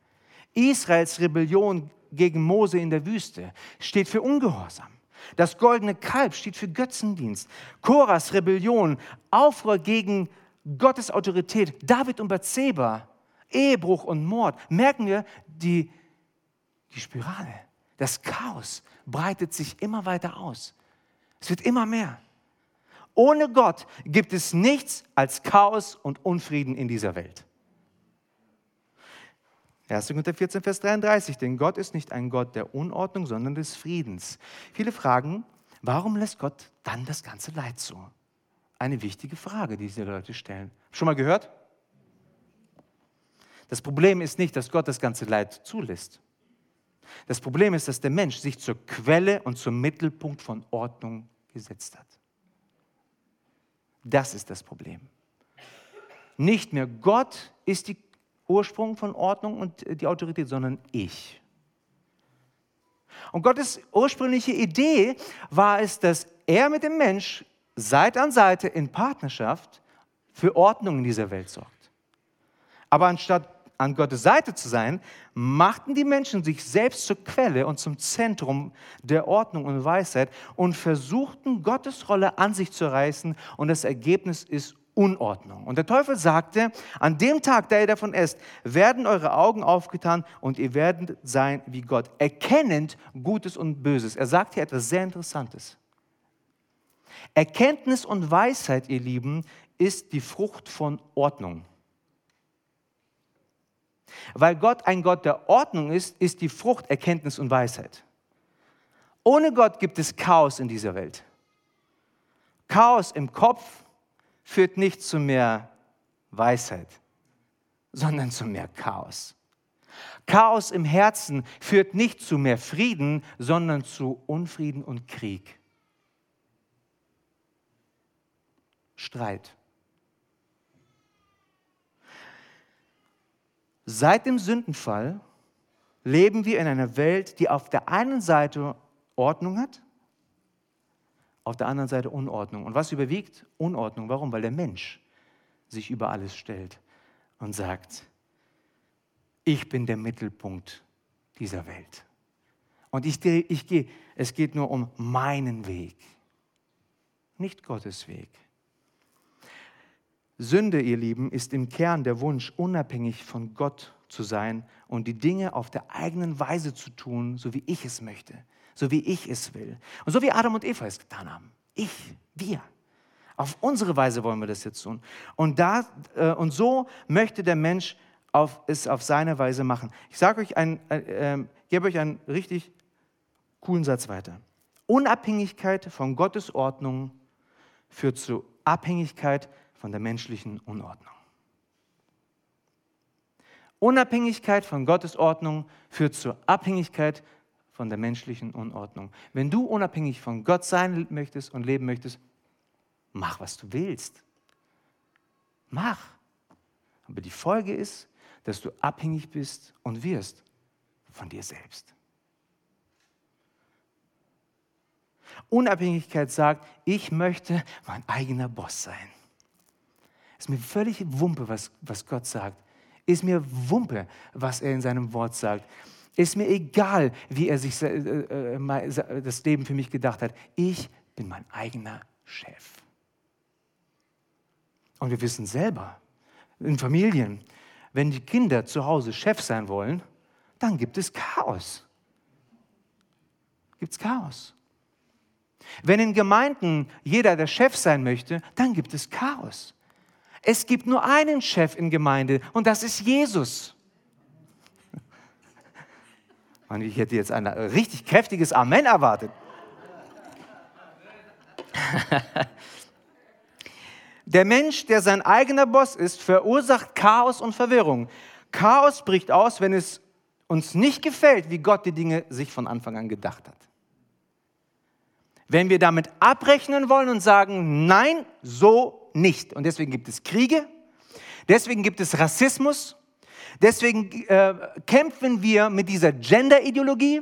Israels Rebellion gegen Mose in der Wüste steht für Ungehorsam. Das goldene Kalb steht für Götzendienst. Koras Rebellion, Aufruhr gegen Gottes Autorität. David und Bathseba, Ehebruch und Mord. Merken wir die, die Spirale. Das Chaos breitet sich immer weiter aus. Es wird immer mehr. Ohne Gott gibt es nichts als Chaos und Unfrieden in dieser Welt. 1. Korinther 14, Vers 33, denn Gott ist nicht ein Gott der Unordnung, sondern des Friedens. Viele fragen, warum lässt Gott dann das ganze Leid zu? Eine wichtige Frage, die diese Leute stellen. Schon mal gehört? Das Problem ist nicht, dass Gott das ganze Leid zulässt. Das Problem ist, dass der Mensch sich zur Quelle und zum Mittelpunkt von Ordnung gesetzt hat. Das ist das Problem. Nicht mehr Gott ist die Ursprung von Ordnung und die Autorität, sondern ich. Und Gottes ursprüngliche Idee war es, dass er mit dem Mensch Seite an Seite in Partnerschaft für Ordnung in dieser Welt sorgt. Aber anstatt an Gottes Seite zu sein, machten die Menschen sich selbst zur Quelle und zum Zentrum der Ordnung und Weisheit und versuchten Gottes Rolle an sich zu reißen und das Ergebnis ist Unordnung. Und der Teufel sagte, an dem Tag, da ihr davon esst, werden eure Augen aufgetan und ihr werdet sein wie Gott, erkennend Gutes und Böses. Er sagt hier etwas sehr Interessantes. Erkenntnis und Weisheit, ihr Lieben, ist die Frucht von Ordnung. Weil Gott ein Gott der Ordnung ist, ist die Frucht Erkenntnis und Weisheit. Ohne Gott gibt es Chaos in dieser Welt. Chaos im Kopf führt nicht zu mehr Weisheit, sondern zu mehr Chaos. Chaos im Herzen führt nicht zu mehr Frieden, sondern zu Unfrieden und Krieg. Streit. Seit dem Sündenfall leben wir in einer Welt, die auf der einen Seite Ordnung hat, auf der anderen Seite Unordnung. Und was überwiegt? Unordnung. Warum? Weil der Mensch sich über alles stellt und sagt, ich bin der Mittelpunkt dieser Welt. Und ich, ich gehe, es geht nur um meinen Weg, nicht Gottes Weg. Sünde, ihr Lieben, ist im Kern der Wunsch, unabhängig von Gott zu sein und die Dinge auf der eigenen Weise zu tun, so wie ich es möchte, so wie ich es will. Und so wie Adam und Eva es getan haben. Ich, wir. Auf unsere Weise wollen wir das jetzt tun. Und, da, äh, und so möchte der Mensch auf, es auf seine Weise machen. Ich sage euch ein, äh, äh, gebe euch einen richtig coolen Satz weiter. Unabhängigkeit von Gottes Ordnung führt zu Abhängigkeit von der menschlichen Unordnung. Unabhängigkeit von Gottes Ordnung führt zur Abhängigkeit von der menschlichen Unordnung. Wenn du unabhängig von Gott sein möchtest und leben möchtest, mach, was du willst. Mach. Aber die Folge ist, dass du abhängig bist und wirst von dir selbst. Unabhängigkeit sagt, ich möchte mein eigener Boss sein. Ist mir völlig Wumpe, was, was Gott sagt. Ist mir Wumpe, was er in seinem Wort sagt. Ist mir egal, wie er sich äh, äh, das Leben für mich gedacht hat. Ich bin mein eigener Chef. Und wir wissen selber, in Familien, wenn die Kinder zu Hause Chef sein wollen, dann gibt es Chaos. Gibt es Chaos. Wenn in Gemeinden jeder der Chef sein möchte, dann gibt es Chaos. Es gibt nur einen Chef in Gemeinde und das ist Jesus. Und ich hätte jetzt ein richtig kräftiges Amen erwartet. Der Mensch, der sein eigener Boss ist, verursacht Chaos und Verwirrung. Chaos bricht aus, wenn es uns nicht gefällt, wie Gott die Dinge sich von Anfang an gedacht hat. Wenn wir damit abrechnen wollen und sagen, nein, so nicht. Und deswegen gibt es Kriege, deswegen gibt es Rassismus, deswegen äh, kämpfen wir mit dieser Gender-Ideologie,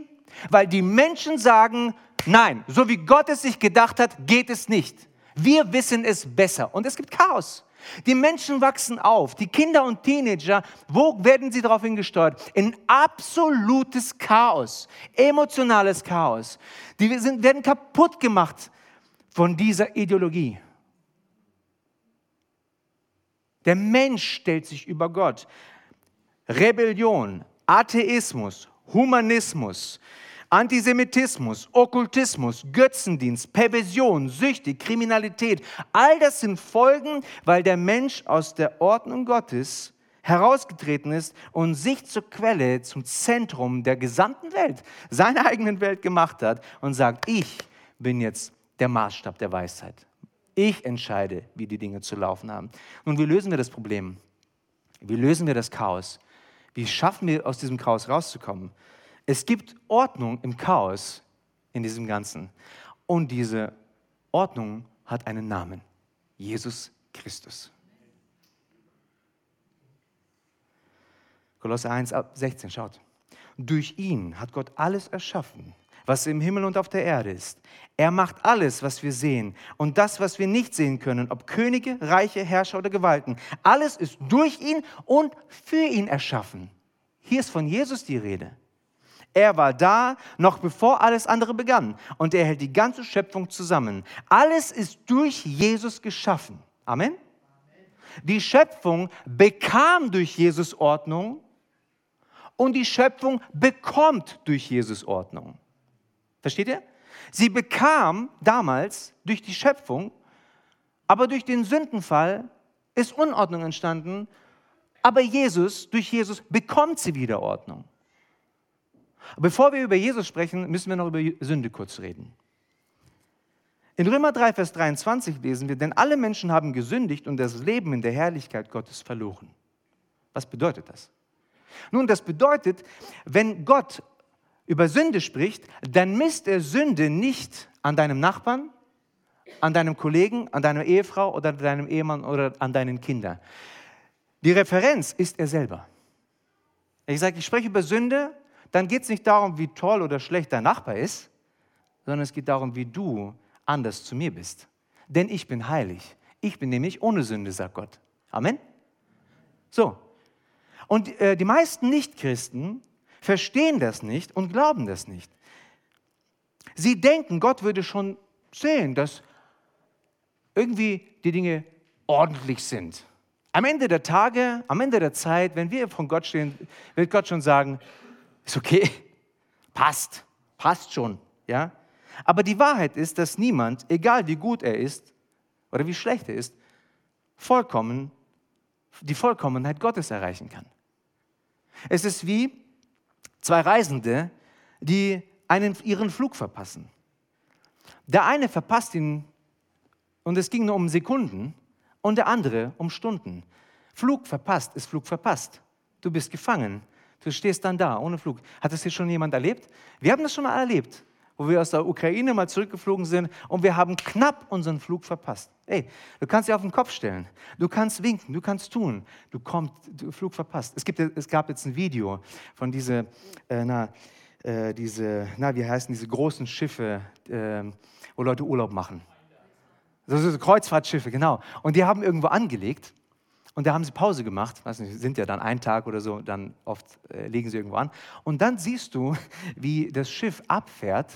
weil die Menschen sagen, nein, so wie Gott es sich gedacht hat, geht es nicht. Wir wissen es besser. Und es gibt Chaos. Die Menschen wachsen auf, die Kinder und Teenager, wo werden sie darauf hingesteuert? In absolutes Chaos, emotionales Chaos. Die sind, werden kaputt gemacht von dieser Ideologie. Der Mensch stellt sich über Gott. Rebellion, Atheismus, Humanismus, Antisemitismus, Okkultismus, Götzendienst, Perversion, Süchte, Kriminalität, all das sind Folgen, weil der Mensch aus der Ordnung Gottes herausgetreten ist und sich zur Quelle, zum Zentrum der gesamten Welt, seiner eigenen Welt gemacht hat und sagt, ich bin jetzt der Maßstab der Weisheit. Ich entscheide, wie die Dinge zu laufen haben. Nun, wie lösen wir das Problem? Wie lösen wir das Chaos? Wie schaffen wir, aus diesem Chaos rauszukommen? Es gibt Ordnung im Chaos in diesem Ganzen. Und diese Ordnung hat einen Namen. Jesus Christus. Kolosse 1, 16, schaut. Durch ihn hat Gott alles erschaffen was im Himmel und auf der Erde ist. Er macht alles, was wir sehen und das, was wir nicht sehen können, ob Könige, Reiche, Herrscher oder Gewalten. Alles ist durch ihn und für ihn erschaffen. Hier ist von Jesus die Rede. Er war da, noch bevor alles andere begann. Und er hält die ganze Schöpfung zusammen. Alles ist durch Jesus geschaffen. Amen. Die Schöpfung bekam durch Jesus Ordnung und die Schöpfung bekommt durch Jesus Ordnung. Versteht ihr? Sie bekam damals durch die Schöpfung, aber durch den Sündenfall ist Unordnung entstanden, aber Jesus, durch Jesus bekommt sie wieder Ordnung. Bevor wir über Jesus sprechen, müssen wir noch über Sünde kurz reden. In Römer 3, Vers 23 lesen wir, denn alle Menschen haben gesündigt und das Leben in der Herrlichkeit Gottes verloren. Was bedeutet das? Nun, das bedeutet, wenn Gott über Sünde spricht, dann misst er Sünde nicht an deinem Nachbarn, an deinem Kollegen, an deiner Ehefrau oder deinem Ehemann oder an deinen Kindern. Die Referenz ist er selber. Ich sage, ich spreche über Sünde, dann geht es nicht darum, wie toll oder schlecht dein Nachbar ist, sondern es geht darum, wie du anders zu mir bist. Denn ich bin heilig. Ich bin nämlich ohne Sünde, sagt Gott. Amen. So. Und äh, die meisten Nichtchristen verstehen das nicht und glauben das nicht. Sie denken, Gott würde schon sehen, dass irgendwie die Dinge ordentlich sind. Am Ende der Tage, am Ende der Zeit, wenn wir von Gott stehen, wird Gott schon sagen, ist okay, passt, passt schon, ja. Aber die Wahrheit ist, dass niemand, egal wie gut er ist oder wie schlecht er ist, vollkommen, die Vollkommenheit Gottes erreichen kann. Es ist wie zwei Reisende, die einen, ihren Flug verpassen. Der eine verpasst ihn und es ging nur um Sekunden und der andere um Stunden. Flug verpasst ist Flug verpasst. Du bist gefangen. Du stehst dann da ohne Flug. Hat das hier schon jemand erlebt? Wir haben das schon mal erlebt wo wir aus der Ukraine mal zurückgeflogen sind und wir haben knapp unseren Flug verpasst. Ey, du kannst dich auf den Kopf stellen, du kannst winken, du kannst tun, du kommst, du Flug verpasst. Es, gibt, es gab jetzt ein Video von diese, äh, na, äh, diese, na, wie heißen diese großen Schiffe, äh, wo Leute Urlaub machen. So, Kreuzfahrtschiffe, genau. Und die haben irgendwo angelegt und da haben sie Pause gemacht, weiß nicht, sind ja dann ein Tag oder so, dann oft äh, legen sie irgendwo an. Und dann siehst du, wie das Schiff abfährt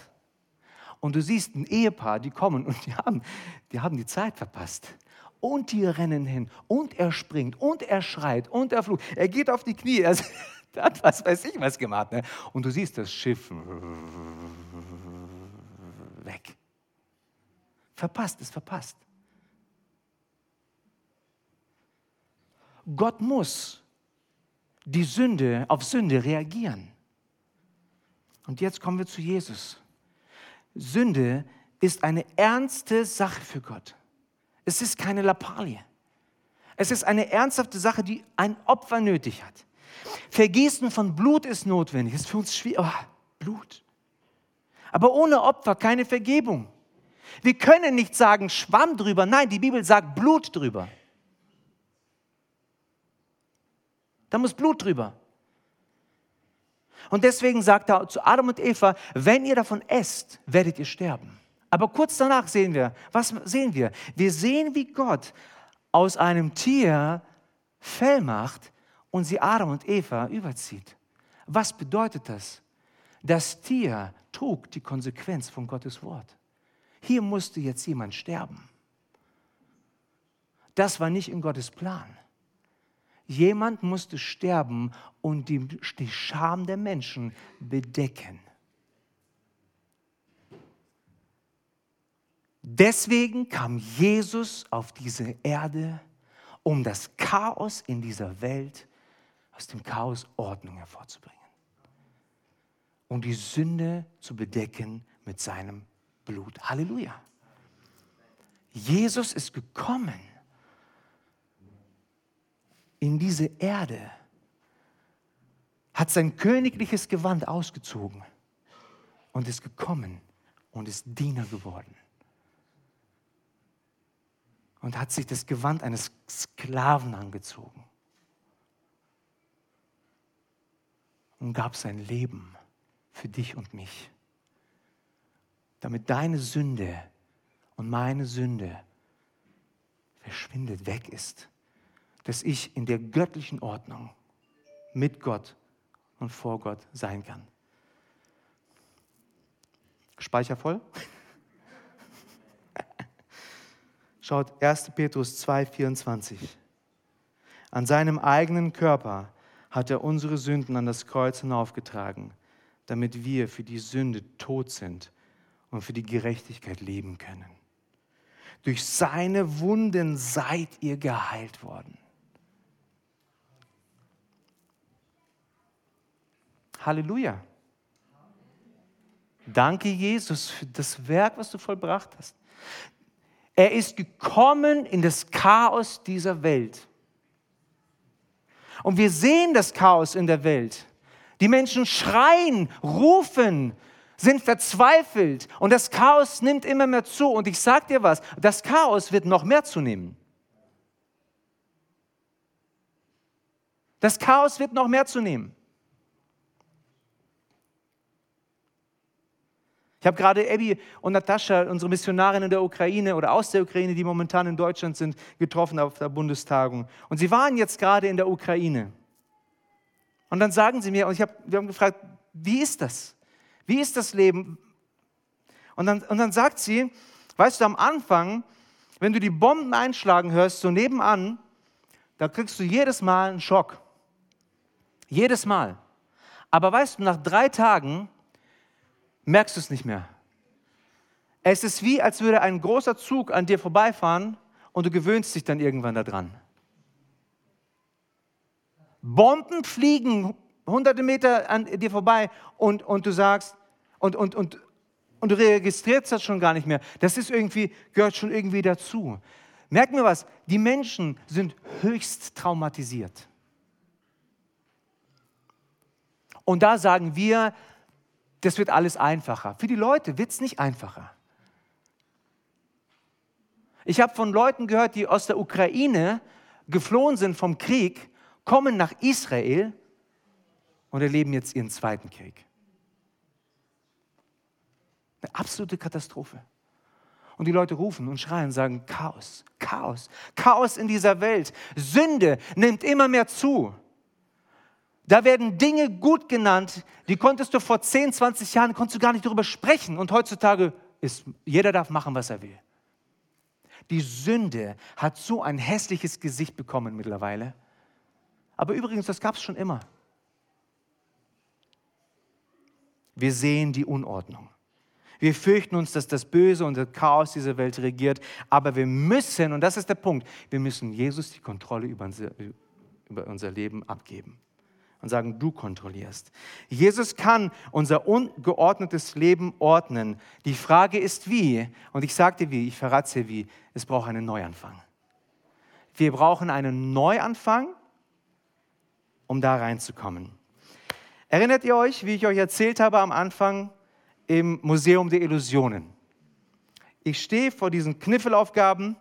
und du siehst ein Ehepaar, die kommen und die haben die, haben die Zeit verpasst. Und die rennen hin und er springt und er schreit und er flucht. Er geht auf die Knie. Er hat was weiß ich was gemacht. Ne? Und du siehst das Schiff weg. Verpasst ist verpasst. Gott muss die Sünde auf Sünde reagieren. Und jetzt kommen wir zu Jesus. Sünde ist eine ernste Sache für Gott. Es ist keine Lappalie. Es ist eine ernsthafte Sache, die ein Opfer nötig hat. Vergießen von Blut ist notwendig. Ist für uns schwierig. Oh, Blut. Aber ohne Opfer keine Vergebung. Wir können nicht sagen Schwamm drüber. Nein, die Bibel sagt Blut drüber. Da muss Blut drüber. Und deswegen sagt er zu Adam und Eva, wenn ihr davon esst, werdet ihr sterben. Aber kurz danach sehen wir, was sehen wir? Wir sehen, wie Gott aus einem Tier Fell macht und sie Adam und Eva überzieht. Was bedeutet das? Das Tier trug die Konsequenz von Gottes Wort. Hier musste jetzt jemand sterben. Das war nicht in Gottes Plan. Jemand musste sterben und die, die Scham der Menschen bedecken. Deswegen kam Jesus auf diese Erde, um das Chaos in dieser Welt, aus dem Chaos Ordnung hervorzubringen. Um die Sünde zu bedecken mit seinem Blut. Halleluja. Jesus ist gekommen in diese Erde, hat sein königliches Gewand ausgezogen und ist gekommen und ist Diener geworden. Und hat sich das Gewand eines Sklaven angezogen und gab sein Leben für dich und mich. damit deine Sünde und meine Sünde verschwindet, weg ist, dass ich in der göttlichen Ordnung mit Gott und vor Gott sein kann. Speicher voll? Schaut 1. Petrus 2, 24. An seinem eigenen Körper hat er unsere Sünden an das Kreuz hinaufgetragen, damit wir für die Sünde tot sind und für die Gerechtigkeit leben können. Durch seine Wunden seid ihr geheilt worden. Halleluja. Danke, Jesus, für das Werk, was du vollbracht hast. Er ist gekommen in das Chaos dieser Welt. Und wir sehen das Chaos in der Welt. Die Menschen schreien, rufen, sind verzweifelt und das Chaos nimmt immer mehr zu. Und ich sage dir was, das Chaos wird noch mehr zunehmen. Das Chaos wird noch mehr zunehmen. Ich habe gerade Abby und Natascha, unsere Missionarinnen in der Ukraine oder aus der Ukraine, die momentan in Deutschland sind, getroffen auf der Bundestagung. Und sie waren jetzt gerade in der Ukraine. Und dann sagen sie mir, und ich hab, wir haben gefragt, wie ist das? Wie ist das Leben? Und dann, und dann sagt sie, weißt du, am Anfang, wenn du die Bomben einschlagen hörst, so nebenan, da kriegst du jedes Mal einen Schock. Jedes Mal. Aber weißt du, nach drei Tagen merkst du es nicht mehr. Es ist wie, als würde ein großer Zug an dir vorbeifahren und du gewöhnst dich dann irgendwann daran. Bomben fliegen hunderte Meter an dir vorbei und, und du sagst, und, und, und, und du registrierst das schon gar nicht mehr. Das ist irgendwie, gehört schon irgendwie dazu. Merk mir was, die Menschen sind höchst traumatisiert. Und da sagen wir, das wird alles einfacher. Für die Leute wird es nicht einfacher. Ich habe von Leuten gehört, die aus der Ukraine geflohen sind vom Krieg, kommen nach Israel und erleben jetzt ihren zweiten Krieg. Eine absolute Katastrophe. Und die Leute rufen und schreien und sagen, Chaos, Chaos, Chaos in dieser Welt. Sünde nimmt immer mehr zu. Da werden Dinge gut genannt, die konntest du vor 10, 20 Jahren, konntest du gar nicht darüber sprechen. Und heutzutage ist, jeder darf machen, was er will. Die Sünde hat so ein hässliches Gesicht bekommen mittlerweile. Aber übrigens, das gab es schon immer. Wir sehen die Unordnung. Wir fürchten uns, dass das Böse und das Chaos dieser Welt regiert. Aber wir müssen, und das ist der Punkt, wir müssen Jesus die Kontrolle über unser, über unser Leben abgeben und sagen, du kontrollierst. Jesus kann unser ungeordnetes Leben ordnen. Die Frage ist wie. Und ich sagte wie, ich verrate dir wie. Es braucht einen Neuanfang. Wir brauchen einen Neuanfang, um da reinzukommen. Erinnert ihr euch, wie ich euch erzählt habe am Anfang im Museum der Illusionen? Ich stehe vor diesen Kniffelaufgaben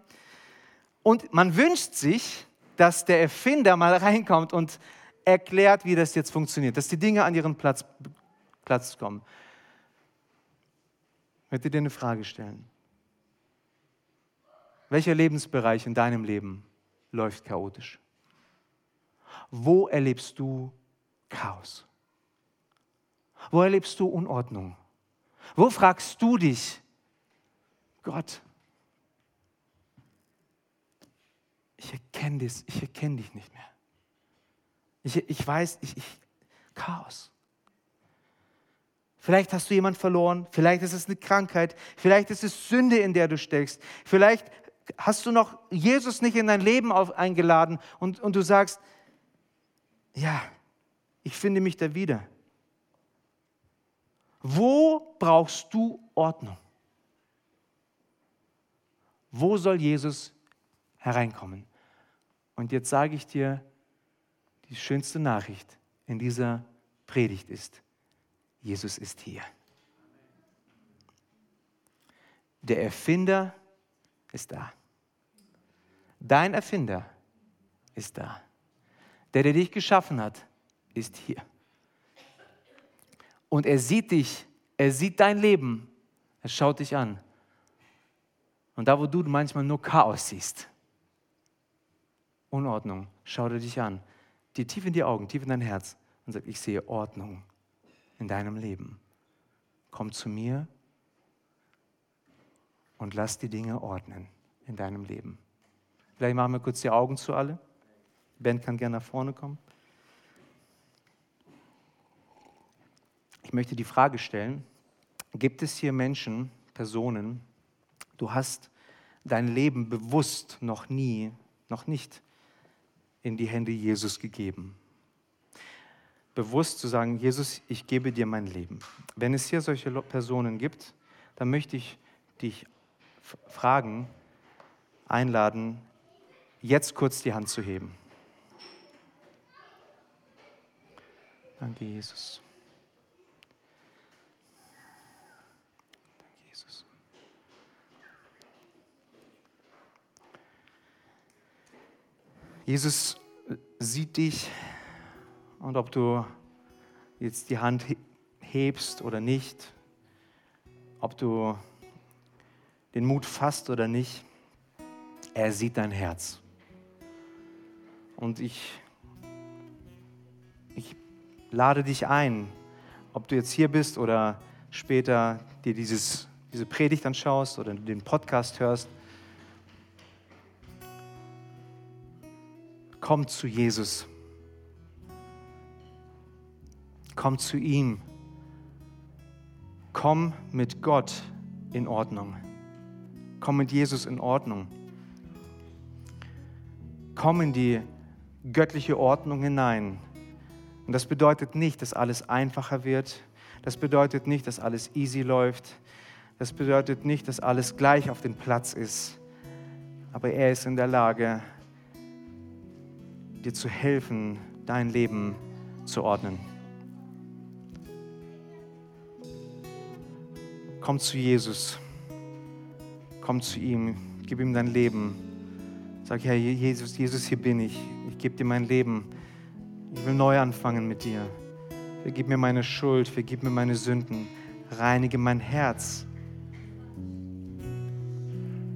und man wünscht sich, dass der Erfinder mal reinkommt und erklärt, wie das jetzt funktioniert, dass die Dinge an ihren Platz, Platz kommen. Ich möchte dir eine Frage stellen. Welcher Lebensbereich in deinem Leben läuft chaotisch? Wo erlebst du Chaos? Wo erlebst du Unordnung? Wo fragst du dich, Gott, ich erkenne dich, ich erkenne dich nicht mehr. Ich, ich weiß, ich, ich, Chaos. Vielleicht hast du jemanden verloren, vielleicht ist es eine Krankheit, vielleicht ist es Sünde, in der du steckst, vielleicht hast du noch Jesus nicht in dein Leben auf, eingeladen und, und du sagst, ja, ich finde mich da wieder. Wo brauchst du Ordnung? Wo soll Jesus hereinkommen? Und jetzt sage ich dir, die schönste Nachricht in dieser Predigt ist, Jesus ist hier. Der Erfinder ist da. Dein Erfinder ist da. Der, der dich geschaffen hat, ist hier. Und er sieht dich, er sieht dein Leben Er schaut dich an. Und da, wo du manchmal nur Chaos siehst, Unordnung, schaut er dich an, dir tief in die Augen, tief in dein Herz und sagt, ich sehe Ordnung in deinem Leben. Komm zu mir und lass die Dinge ordnen in deinem Leben. Vielleicht machen wir kurz die Augen zu alle. Ben kann gerne nach vorne kommen. Ich möchte die Frage stellen, gibt es hier Menschen, Personen, du hast dein Leben bewusst noch nie, noch nicht in die Hände Jesus gegeben. Bewusst zu sagen, Jesus, ich gebe dir mein Leben. Wenn es hier solche Personen gibt, dann möchte ich dich fragen, einladen, jetzt kurz die Hand zu heben. Danke, Jesus. Danke, Jesus. Jesus sieht dich und ob du jetzt die Hand hebst oder nicht, ob du den Mut fasst oder nicht, er sieht dein Herz. Und ich, ich lade dich ein, ob du jetzt hier bist oder später dir dieses, diese Predigt anschaust oder den Podcast hörst. Komm zu Jesus. Komm zu ihm. Komm mit Gott in Ordnung. Komm mit Jesus in Ordnung. Komm in die göttliche Ordnung hinein. Und das bedeutet nicht, dass alles einfacher wird. Das bedeutet nicht, dass alles easy läuft. Das bedeutet nicht, dass alles gleich auf dem Platz ist. Aber er ist in der Lage, dir zu helfen, dein Leben zu ordnen. Komm zu Jesus. Komm zu ihm. Gib ihm dein Leben. Sag, Herr Jesus, Jesus, hier bin ich. Ich gebe dir mein Leben. Ich will neu anfangen mit dir. Vergib mir meine Schuld, vergib mir meine Sünden. Reinige mein Herz.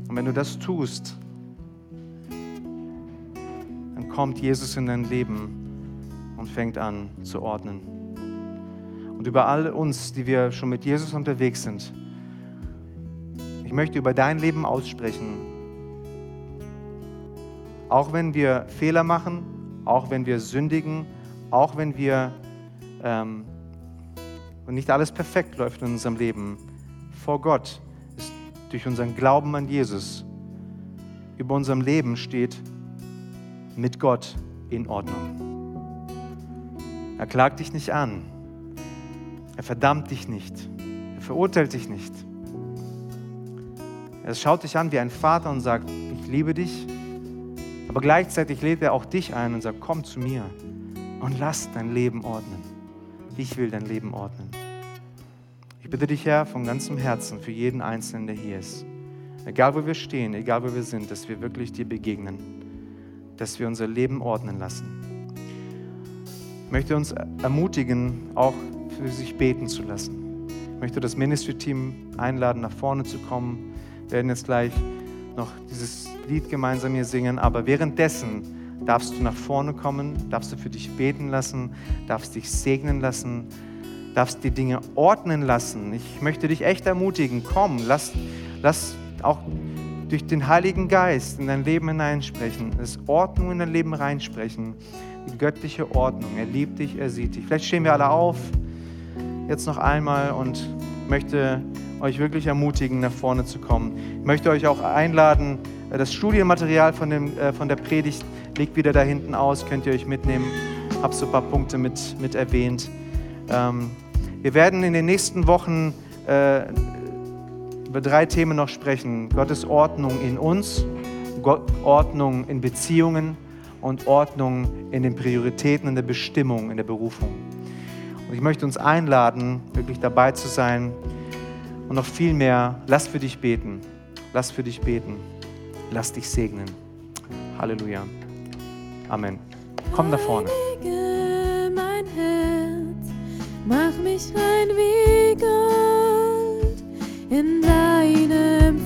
Und wenn du das tust, kommt Jesus in dein Leben und fängt an zu ordnen. Und über all uns, die wir schon mit Jesus unterwegs sind, ich möchte über dein Leben aussprechen. Auch wenn wir Fehler machen, auch wenn wir sündigen, auch wenn wir ähm, nicht alles perfekt läuft in unserem Leben, vor Gott ist durch unseren Glauben an Jesus über unserem Leben steht mit Gott in Ordnung. Er klagt dich nicht an. Er verdammt dich nicht. Er verurteilt dich nicht. Er schaut dich an wie ein Vater und sagt, ich liebe dich. Aber gleichzeitig lädt er auch dich ein und sagt, komm zu mir und lass dein Leben ordnen. Ich will dein Leben ordnen. Ich bitte dich, Herr, von ganzem Herzen für jeden Einzelnen, der hier ist. Egal wo wir stehen, egal wo wir sind, dass wir wirklich dir begegnen, dass wir unser Leben ordnen lassen. Ich möchte uns ermutigen, auch für sich beten zu lassen. Ich möchte das Ministry-Team einladen, nach vorne zu kommen werden jetzt gleich noch dieses Lied gemeinsam hier singen, aber währenddessen darfst du nach vorne kommen, darfst du für dich beten lassen, darfst dich segnen lassen, darfst die Dinge ordnen lassen. Ich möchte dich echt ermutigen, komm, lass, lass auch durch den Heiligen Geist in dein Leben hineinsprechen, das Ordnung in dein Leben reinsprechen, die göttliche Ordnung. Er liebt dich, er sieht dich. Vielleicht stehen wir alle auf, jetzt noch einmal und möchte euch wirklich ermutigen, nach vorne zu kommen. Ich möchte euch auch einladen, das Studienmaterial von, dem, äh, von der Predigt liegt wieder da hinten aus, könnt ihr euch mitnehmen. Habe so ein paar Punkte mit, mit erwähnt. Ähm, wir werden in den nächsten Wochen äh, über drei Themen noch sprechen. Gottes Ordnung in uns, Gott, Ordnung in Beziehungen und Ordnung in den Prioritäten, in der Bestimmung, in der Berufung. Und ich möchte uns einladen, wirklich dabei zu sein, und noch viel mehr, lass für dich beten. Lass für dich beten. Lass dich segnen. Halleluja. Amen. Komm da vorne.
Heilige mein Herz, mach mich rein wie In I am